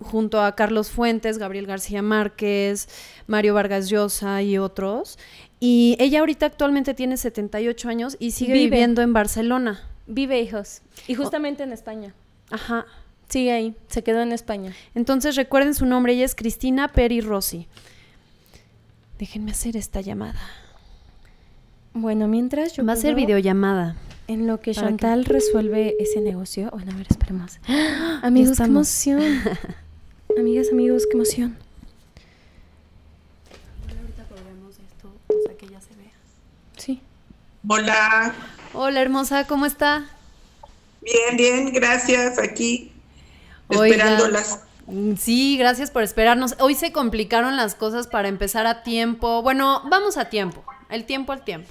junto a Carlos Fuentes, Gabriel García Márquez, Mario Vargas Llosa y otros. Y ella ahorita actualmente tiene 78 años y sigue viviendo en Barcelona. Vive hijos. Y justamente en España. Ajá. Sigue ahí, se quedó en España. Entonces recuerden su nombre, ella es Cristina Peri Rossi. Déjenme hacer esta llamada. Bueno, mientras yo. Va a ser videollamada. En lo que Chantal resuelve ese negocio. Bueno, a ver, esperemos. Amigos, qué emoción. Amigas, amigos, qué emoción. Ahorita probemos esto, o sea, que ya se vea. Sí. Hola. Hola, hermosa, ¿cómo está? Bien, bien, gracias. Aquí esperándolas. Mm, sí, gracias por esperarnos. Hoy se complicaron las cosas para empezar a tiempo. Bueno, vamos a tiempo, el tiempo al tiempo.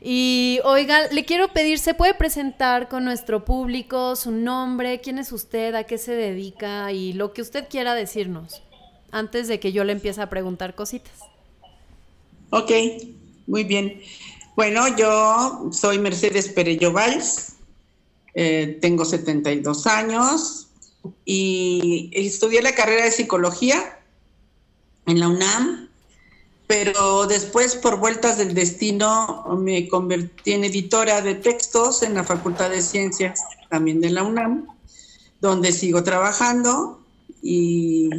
Y oiga, le quiero pedir, ¿se puede presentar con nuestro público su nombre? ¿Quién es usted? ¿A qué se dedica? Y lo que usted quiera decirnos antes de que yo le empiece a preguntar cositas. Ok, muy bien. Bueno, yo soy Mercedes Perello Valls, eh, tengo 72 años y estudié la carrera de psicología en la UNAM, pero después por vueltas del destino me convertí en editora de textos en la Facultad de Ciencias también de la UNAM, donde sigo trabajando y,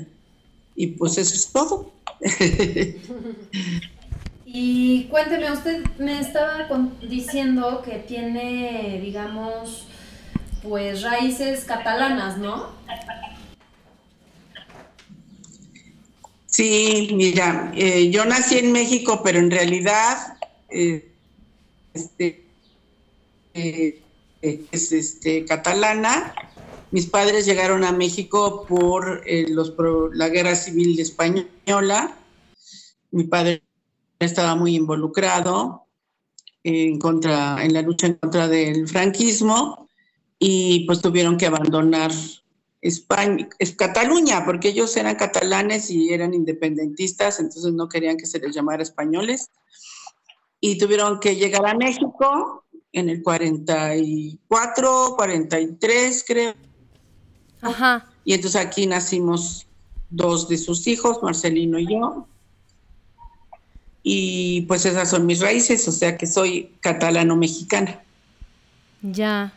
y pues eso es todo. Y cuénteme, usted me estaba diciendo que tiene, digamos, pues raíces catalanas, ¿no? Sí, mira, eh, yo nací en México, pero en realidad eh, este, eh, es este, catalana. Mis padres llegaron a México por, los, por la guerra civil española. Mi padre estaba muy involucrado en, contra, en la lucha en contra del franquismo y pues tuvieron que abandonar España, es Cataluña, porque ellos eran catalanes y eran independentistas, entonces no querían que se les llamara españoles. Y tuvieron que llegar a México en el 44, 43, creo. Ajá. Y entonces aquí nacimos dos de sus hijos, Marcelino y yo y pues esas son mis raíces, o sea que soy catalano-mexicana. Ya.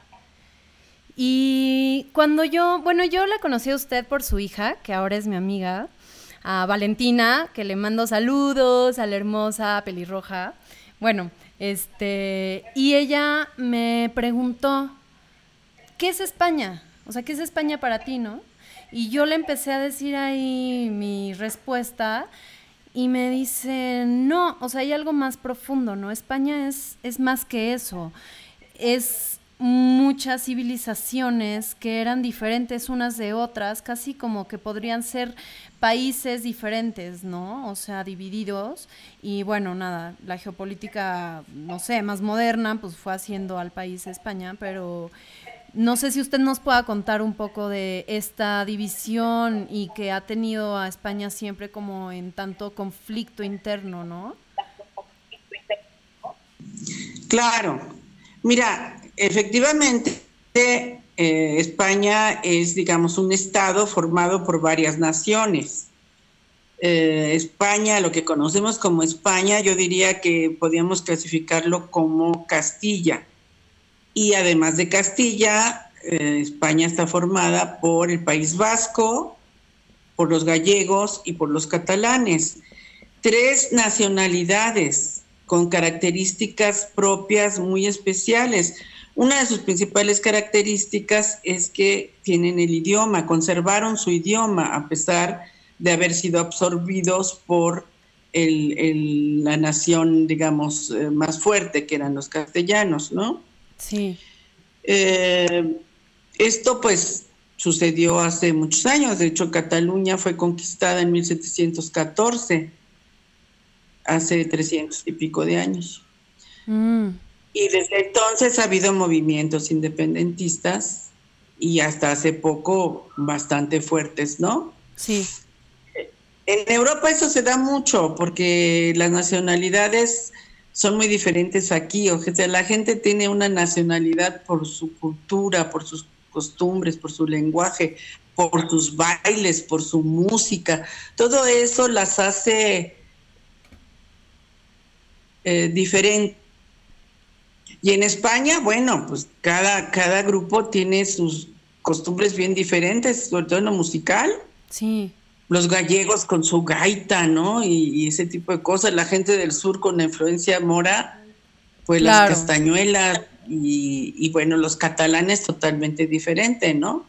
Y cuando yo, bueno, yo la conocí a usted por su hija, que ahora es mi amiga, a Valentina, que le mando saludos, a la hermosa pelirroja. Bueno, este, y ella me preguntó, ¿qué es España? O sea, ¿qué es España para ti, no? Y yo le empecé a decir ahí mi respuesta y me dice, no, o sea, hay algo más profundo, ¿no? España es, es más que eso. Es muchas civilizaciones que eran diferentes unas de otras, casi como que podrían ser países diferentes, ¿no? O sea, divididos. Y bueno, nada, la geopolítica, no sé, más moderna, pues fue haciendo al país España, pero no sé si usted nos pueda contar un poco de esta división y que ha tenido a España siempre como en tanto conflicto interno, ¿no? Claro. Mira, efectivamente, eh, España es, digamos, un estado formado por varias naciones. Eh, España, lo que conocemos como España, yo diría que podríamos clasificarlo como Castilla. Y además de Castilla, eh, España está formada por el País Vasco, por los gallegos y por los catalanes. Tres nacionalidades con características propias muy especiales. Una de sus principales características es que tienen el idioma, conservaron su idioma a pesar de haber sido absorbidos por la nación, digamos, eh, más fuerte, que eran los castellanos, ¿no? Sí. Eh, esto pues sucedió hace muchos años, de hecho Cataluña fue conquistada en 1714, hace 300 y pico de años. Mm. Y desde entonces ha habido movimientos independentistas y hasta hace poco bastante fuertes, ¿no? Sí. En Europa eso se da mucho porque las nacionalidades son muy diferentes aquí. O sea, la gente tiene una nacionalidad por su cultura, por sus costumbres, por su lenguaje, por sus bailes, por su música. Todo eso las hace eh, diferentes y en España, bueno, pues cada, cada grupo tiene sus costumbres bien diferentes, sobre todo en lo musical. Sí. Los gallegos con su gaita, ¿no? Y, ese tipo de cosas. La gente del sur con la influencia mora, pues las castañuelas. Y, y bueno, los catalanes totalmente diferente, ¿no?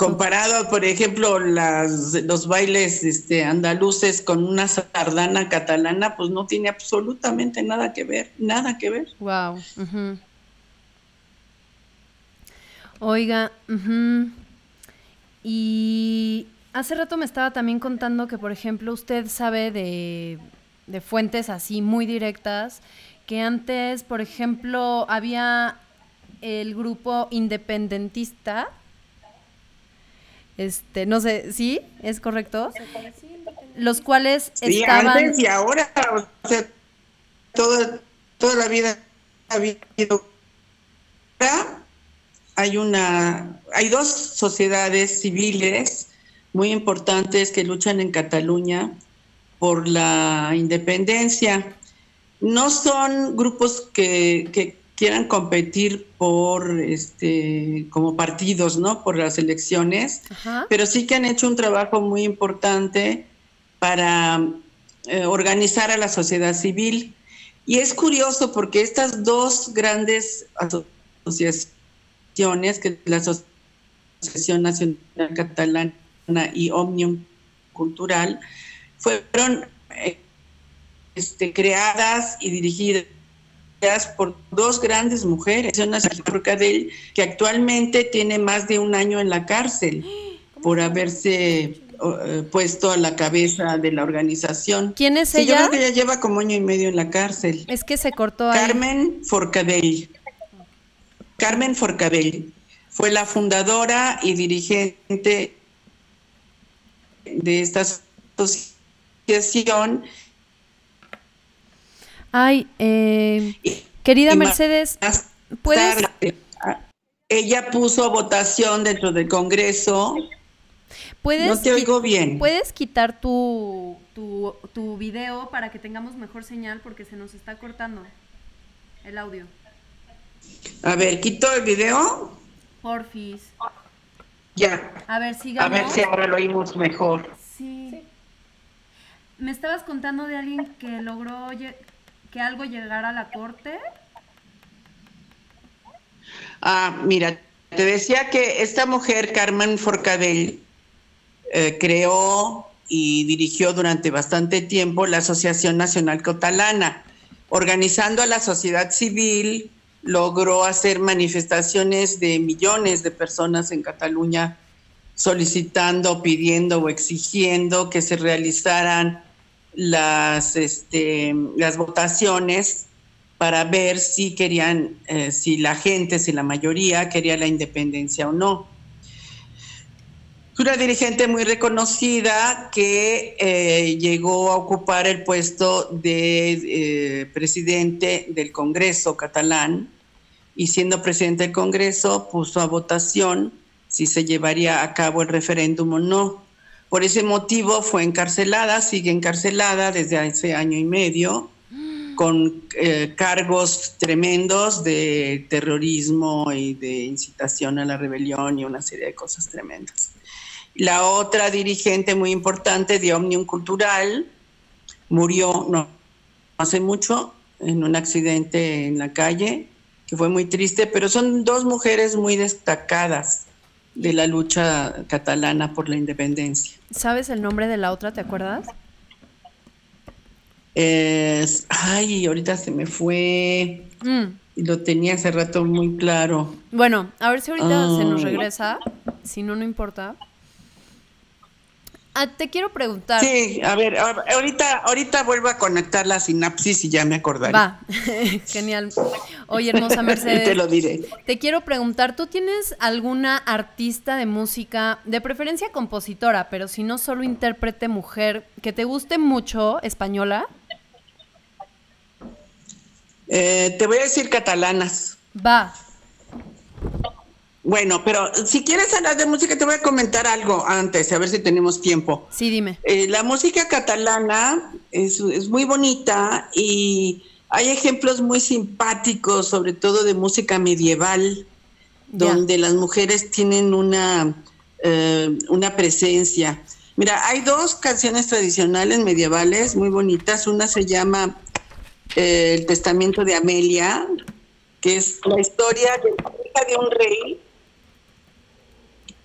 Comparado, por ejemplo, las, los bailes este, andaluces con una sardana catalana, pues no tiene absolutamente nada que ver, nada que ver. Wow. Oiga, y hace rato me estaba también contando que, por ejemplo, usted sabe de, de fuentes así muy directas, que antes, por ejemplo, había el grupo independentista este, no sé, ¿sí? ¿Es correcto? Los cuales sí, estaban... antes y ahora, o sea, toda, toda la vida ha habido... Hay una, hay dos sociedades civiles muy importantes que luchan en Cataluña por la independencia. No son grupos que, que quieran competir por este como partidos, ¿no? Por las elecciones, pero sí que han hecho un trabajo muy importante para eh, organizar a la sociedad civil. Y es curioso porque estas dos grandes asociaciones, que es la Asociación Nacional Catalana y Omnium Cultural, fueron eh, este, creadas y dirigidas por dos grandes mujeres, una que actualmente tiene más de un año en la cárcel por haberse eh, puesto a la cabeza de la organización. ¿Quién es sí, ella? Yo creo que ella lleva como año y medio en la cárcel. Es que se cortó Carmen Forcadell. Carmen Forcadell fue la fundadora y dirigente de esta asociación Ay, eh, querida Mercedes, ¿puedes...? Ella puso a votación dentro del Congreso. ¿Puedes no te oigo bien. ¿Puedes quitar tu, tu, tu video para que tengamos mejor señal porque se nos está cortando el audio? A ver, ¿quito el video? Porfis. Ya. A ver, A sigamos. ver si ahora lo oímos mejor. Sí. Me estabas contando de alguien que logró que algo llegara a la corte. Ah, mira, te decía que esta mujer, Carmen Forcadell, eh, creó y dirigió durante bastante tiempo la Asociación Nacional Catalana. Organizando a la sociedad civil, logró hacer manifestaciones de millones de personas en Cataluña solicitando, pidiendo o exigiendo que se realizaran las, este, las votaciones para ver si querían, eh, si la gente, si la mayoría quería la independencia o no. Una dirigente muy reconocida que eh, llegó a ocupar el puesto de eh, presidente del Congreso catalán y siendo presidente del Congreso puso a votación si se llevaría a cabo el referéndum o no. Por ese motivo fue encarcelada, sigue encarcelada desde hace año y medio con eh, cargos tremendos de terrorismo y de incitación a la rebelión y una serie de cosas tremendas. La otra dirigente muy importante de Omnium Cultural murió no hace mucho en un accidente en la calle, que fue muy triste, pero son dos mujeres muy destacadas de la lucha catalana por la independencia. ¿Sabes el nombre de la otra, te acuerdas? Es- ay, ahorita se me fue. Mm, lo tenía hace rato muy claro. Bueno, a ver si ahorita se nos Ah. regresa. Si no, no importa. Ah, te quiero preguntar. Sí, a ver, ahorita, ahorita vuelvo a conectar la sinapsis y ya me acordaré. Va, genial. Oye, hermosa Mercedes. te lo diré. Te quiero preguntar, ¿tú tienes alguna artista de música, de preferencia compositora, pero si no solo intérprete mujer, que te guste mucho, española? Eh, te voy a decir catalanas. Va. Bueno, pero si quieres hablar de música, te voy a comentar algo antes, a ver si tenemos tiempo. Sí, dime. Eh, la música catalana es, es muy bonita y hay ejemplos muy simpáticos, sobre todo de música medieval, donde las mujeres tienen una, eh, una presencia. Mira, hay dos canciones tradicionales medievales muy bonitas. Una se llama eh, El Testamento de Amelia, que es la historia de la hija de un rey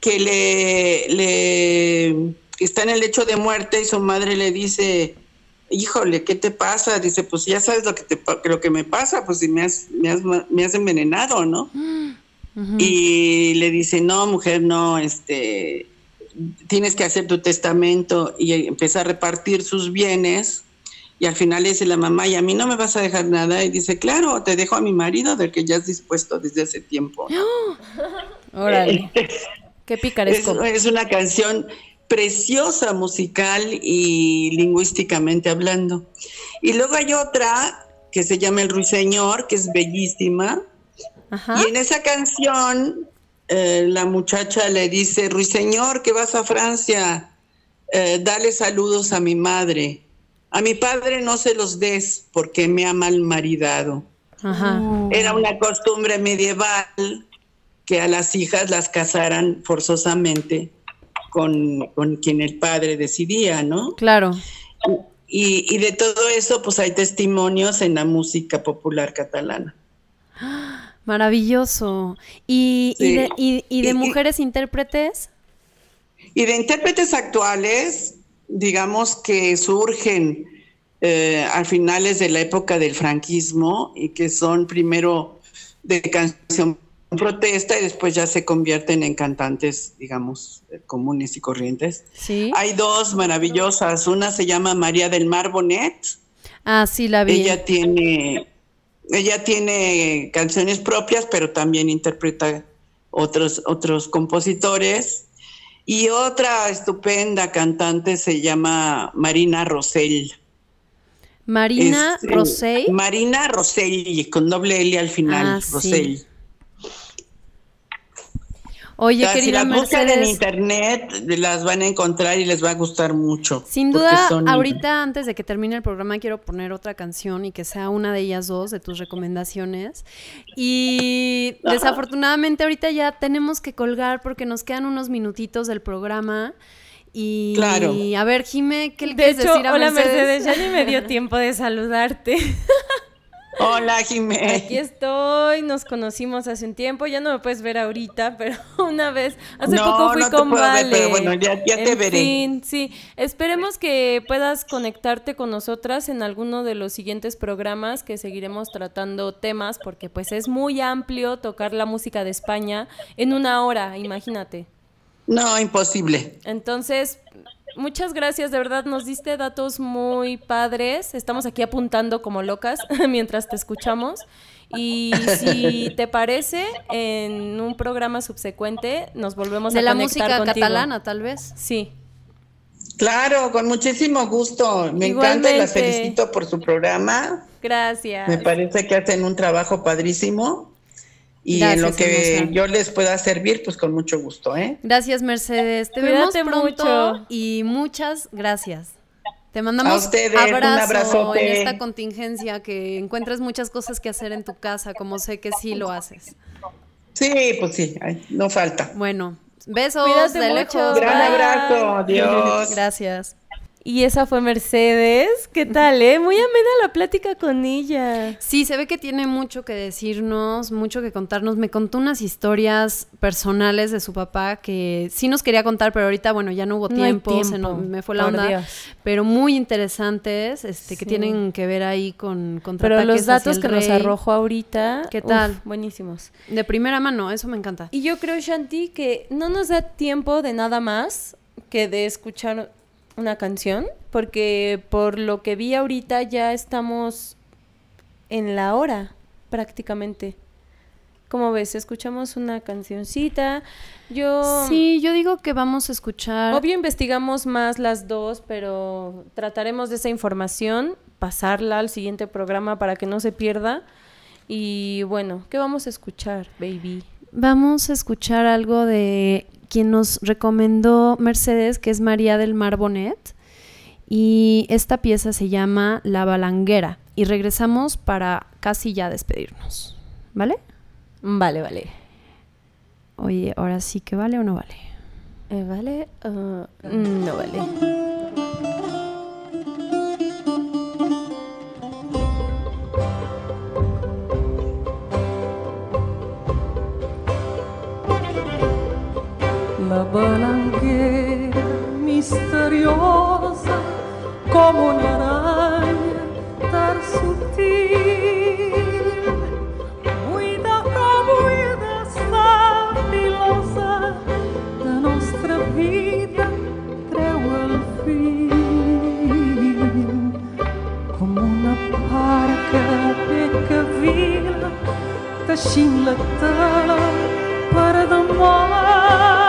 que le, le está en el lecho de muerte y su madre le dice, híjole, ¿qué te pasa? Dice, pues ya sabes lo que, te, lo que me pasa, pues si me has, me has, ma- me has envenenado, ¿no? Y le dice, no, mujer, no, este, tienes que hacer tu testamento y empieza a repartir sus bienes. Y al final le dice la mamá, y a mí no me vas a dejar nada. Y dice, claro, te dejo a mi marido del que ya has dispuesto desde hace tiempo. Órale. Qué Es, picaresco. es una canción preciosa musical y lingüísticamente hablando. Y luego hay otra que se llama El Ruiseñor, que es bellísima. Ajá. Y en esa canción eh, la muchacha le dice, Ruiseñor, que vas a Francia, eh, dale saludos a mi madre. A mi padre no se los des porque me ha mal maridado. Ajá. Era una costumbre medieval que a las hijas las casaran forzosamente con, con quien el padre decidía, ¿no? Claro. Y, y de todo eso, pues hay testimonios en la música popular catalana. Maravilloso. ¿Y, y de, y- y de Y- y- mujeres intérpretes? Y de intérpretes actuales, digamos que surgen eh, a finales de la época del franquismo y que son primero de canción protesta y después ya se convierten en cantantes, digamos, eh, comunes y corrientes. Sí. Hay dos maravillosas. Una se llama María del Mar Bonet. Ah, sí, la vi. Ella tiene, ella tiene canciones propias, pero también interpreta otros, otros compositores. Y otra estupenda cantante se llama Marina Rosell. Marina Es, eh, Rosell. Marina Rosell, con doble L al final, Ah, sí. Oye, O sea, si querida las buscan en internet, las van a encontrar y les va a gustar mucho. sin duda, son- ahorita antes de que termine el programa quiero poner otra canción y que sea una de ellas dos de tus recomendaciones. Y Ajá. desafortunadamente ahorita ya tenemos que colgar porque nos quedan unos minutitos del programa. Y Claro. a ver, Jime, ¿qué le De quieres hecho, decir a hola Mercedes? Mercedes, ya ni me dio tiempo de saludarte. Hola, Jimé. Aquí estoy, nos conocimos hace un tiempo, ya no me puedes ver ahorita, pero una vez, hace No, poco fui no te con puedo ver, Vale. pero bueno, ya- ya te En veré. fin, sí, esperemos que puedas conectarte con nosotras en alguno de los siguientes programas que seguiremos tratando temas, porque pues es muy amplio tocar la música de España en una hora, imagínate. No, imposible. Entonces, muchas gracias, de verdad nos diste datos muy padres. Estamos aquí apuntando como locas mientras te escuchamos. Y si te parece, en un programa subsecuente nos volvemos De a la conectar música contigo. catalana, tal vez. Sí. Claro, con muchísimo gusto. Me encanta y las felicito por su programa. Gracias. Me parece que hacen un trabajo padrísimo. Y Gracias, en lo que yo les pueda servir, pues con mucho gusto, ¿eh? Gracias, Mercedes. Te Cuídate vemos pronto mucho. y muchas gracias. Te mandamos A ustedes, un abrazo en esta contingencia, que encuentres muchas cosas que hacer en tu casa, como sé que sí lo haces. Sí, pues sí, ay, no falta. Bueno, besos Cuídate de mucho. lejos. Gran Bye. abrazo, adiós. Gracias. Y esa fue Mercedes. ¿Qué tal, eh? Muy amena la plática con ella. Sí, se ve que tiene mucho que decirnos, mucho que contarnos. Me contó unas historias personales de su papá que sí nos quería contar, pero ahorita, bueno, ya no hubo No tiempo, se no- me fue la por onda. Dios. Pero muy interesantes, este, que tienen que ver ahí con Pero contraataques los hacia datos el que nos arrojó ahorita. ¿Qué uf, tal? buenísimos. De primera mano, eso me encanta. Y yo creo, Shanti, que no nos da tiempo de nada más que de escuchar una canción, porque por lo que vi ahorita ya estamos en la hora prácticamente. ¿Cómo ves? Escuchamos una cancioncita. Yo... Sí, yo digo que vamos a escuchar. Obvio investigamos más las dos, pero trataremos de esa información, pasarla al siguiente programa para que no se pierda. Y bueno, ¿qué vamos a escuchar, baby? Vamos a escuchar algo de quien nos recomendó Mercedes, que es María del Mar Bonet. Y esta pieza se llama La Balanguera. Y regresamos para casi ya despedirnos. ¿Vale? Vale, vale. Oye, ahora sí que vale o no vale. Eh, ¿Vale? Ah, no vale. La balanguera misteriosa como una araña tan sutil. Muida, muida, filosa da nostra vida treu el fil. Com una barca de cavila teixint la tela per demà.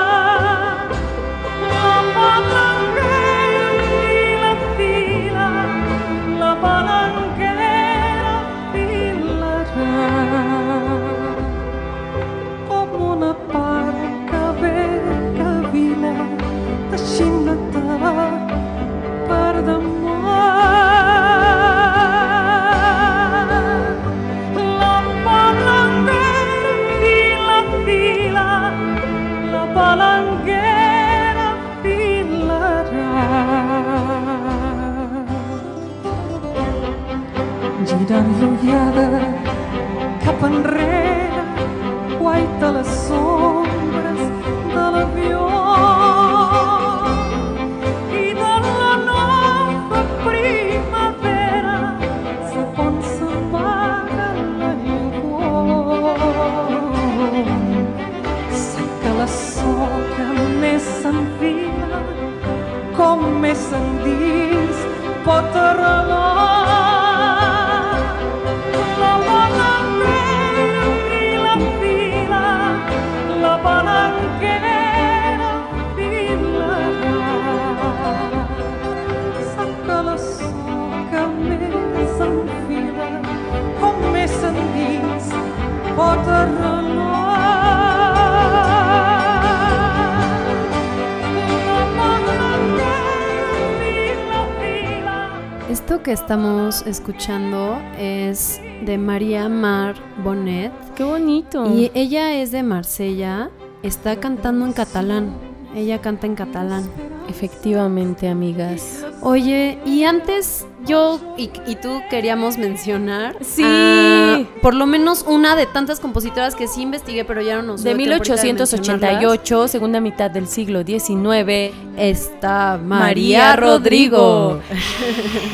Estamos escuchando es de María Mar Bonet. Qué bonito. Y ella es de Marsella. Está cantando en catalán. Ella canta en catalán. Efectivamente, amigas. Oye, y antes yo y, y tú queríamos mencionar. Sí. a por lo menos una de tantas compositoras que sí investigué, pero ya no nos De dio tiempo ahorita de mencionarlas. 1888, segunda mitad del siglo XIX, está María Rodrigo. Rodrigo.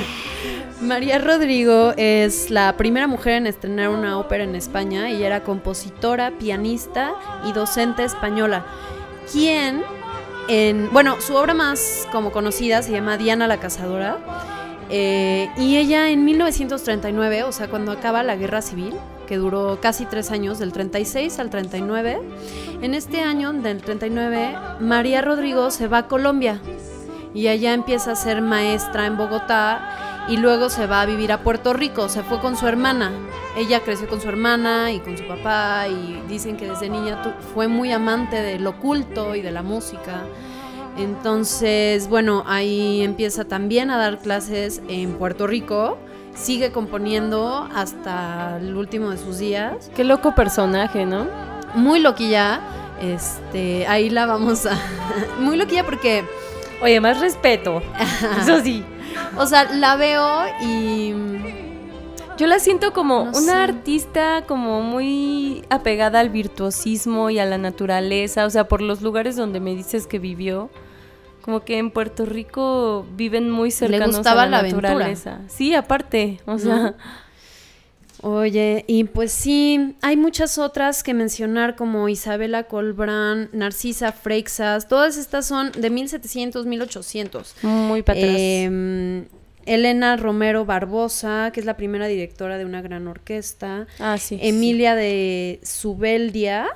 María Rodrigo es la primera mujer en estrenar una ópera en España. Ella era compositora, pianista y docente española. Quien, en, bueno, su obra más como conocida se llama Diana la Cazadora. Eh, y ella en 1939, o sea, cuando acaba la guerra civil, que duró casi tres años, del 36 al 39, en este año del 39, María Rodrigo se va a Colombia y allá empieza a ser maestra en Bogotá y luego se va a vivir a Puerto Rico, se fue con su hermana. Ella creció con su hermana y con su papá y dicen que desde niña fue muy amante del oculto y de la música. Entonces, bueno, ahí empieza también a dar clases en Puerto Rico, sigue componiendo hasta el último de sus días Qué loco personaje, ¿no? muy loquilla. Este, ahí la vamos a. muy loquilla porque, Oye, más respeto. Eso sí. o sea, la veo y. Yo la siento como No una sé. artista como muy apegada al virtuosismo y a la naturaleza, o sea, por los lugares donde me dices que vivió. Como que en Puerto Rico viven muy cercanos gustaba a la, la aventura. naturaleza. Sí, aparte, o sea, Oye, y pues sí, hay muchas otras que mencionar como Isabela Colbrán, Narcisa Freixas, todas estas son de 1700, 1800. muy para atrás. Em, Elena Romero Barbosa, que es la primera directora de una gran orquesta. ah, sí. Emilia de Subeldia,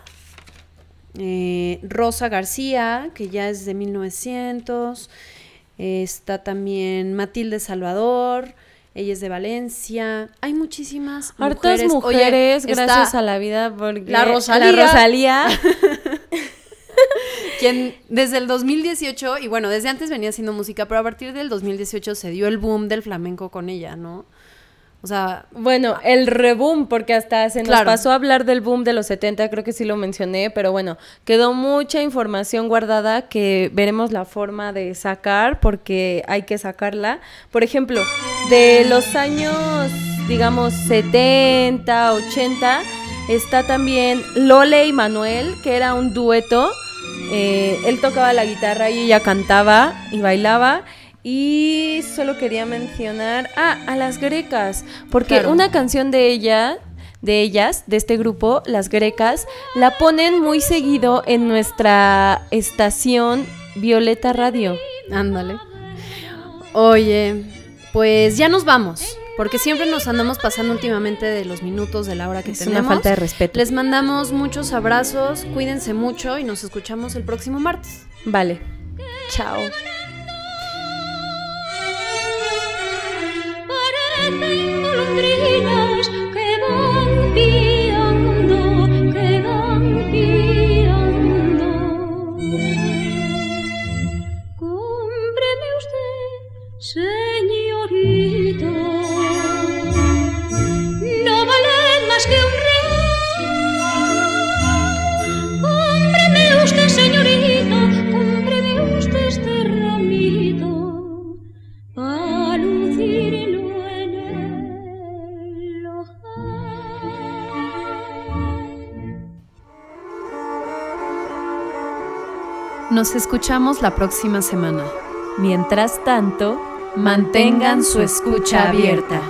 eh, Rosa García, que ya es de 1900, eh, está también Matilde Salvador, ella es de Valencia, hay muchísimas Hartas mujeres, gracias a la vida, porque la Rosalía. la Rosalía quien desde el 2018, y bueno, desde antes venía haciendo música, pero a partir del 2018 se dio el boom del flamenco con ella, ¿no? O sea, Bueno, el reboom, porque hasta se nos Claro. pasó a hablar del boom de los 70, creo que sí lo mencioné, pero bueno, quedó mucha información guardada que veremos la forma de sacar, porque hay que sacarla. Por ejemplo, de los años, digamos, 70, 80, está también Lole y Manuel, que era un dueto. Eh, él tocaba la guitarra y ella cantaba y bailaba. Y solo quería mencionar ah, a las grecas, porque Claro. una canción de ella, de ellas, de este grupo, las grecas, la ponen muy seguido en nuestra estación Violeta Radio. Ándale. Oye, pues ya nos vamos, porque siempre nos andamos pasando últimamente de los minutos de la hora que Es tenemos. una falta de respeto. Les mandamos muchos abrazos, cuídense mucho y nos escuchamos el próximo martes. Vale. Chao. Parecen golondrinas que van más que un real. Cómpreme usted, señorito, cómpreme usted este ramito a lucirlo en el. Nos escuchamos la próxima semana. Mientras tanto, Mantengan su escucha abierta.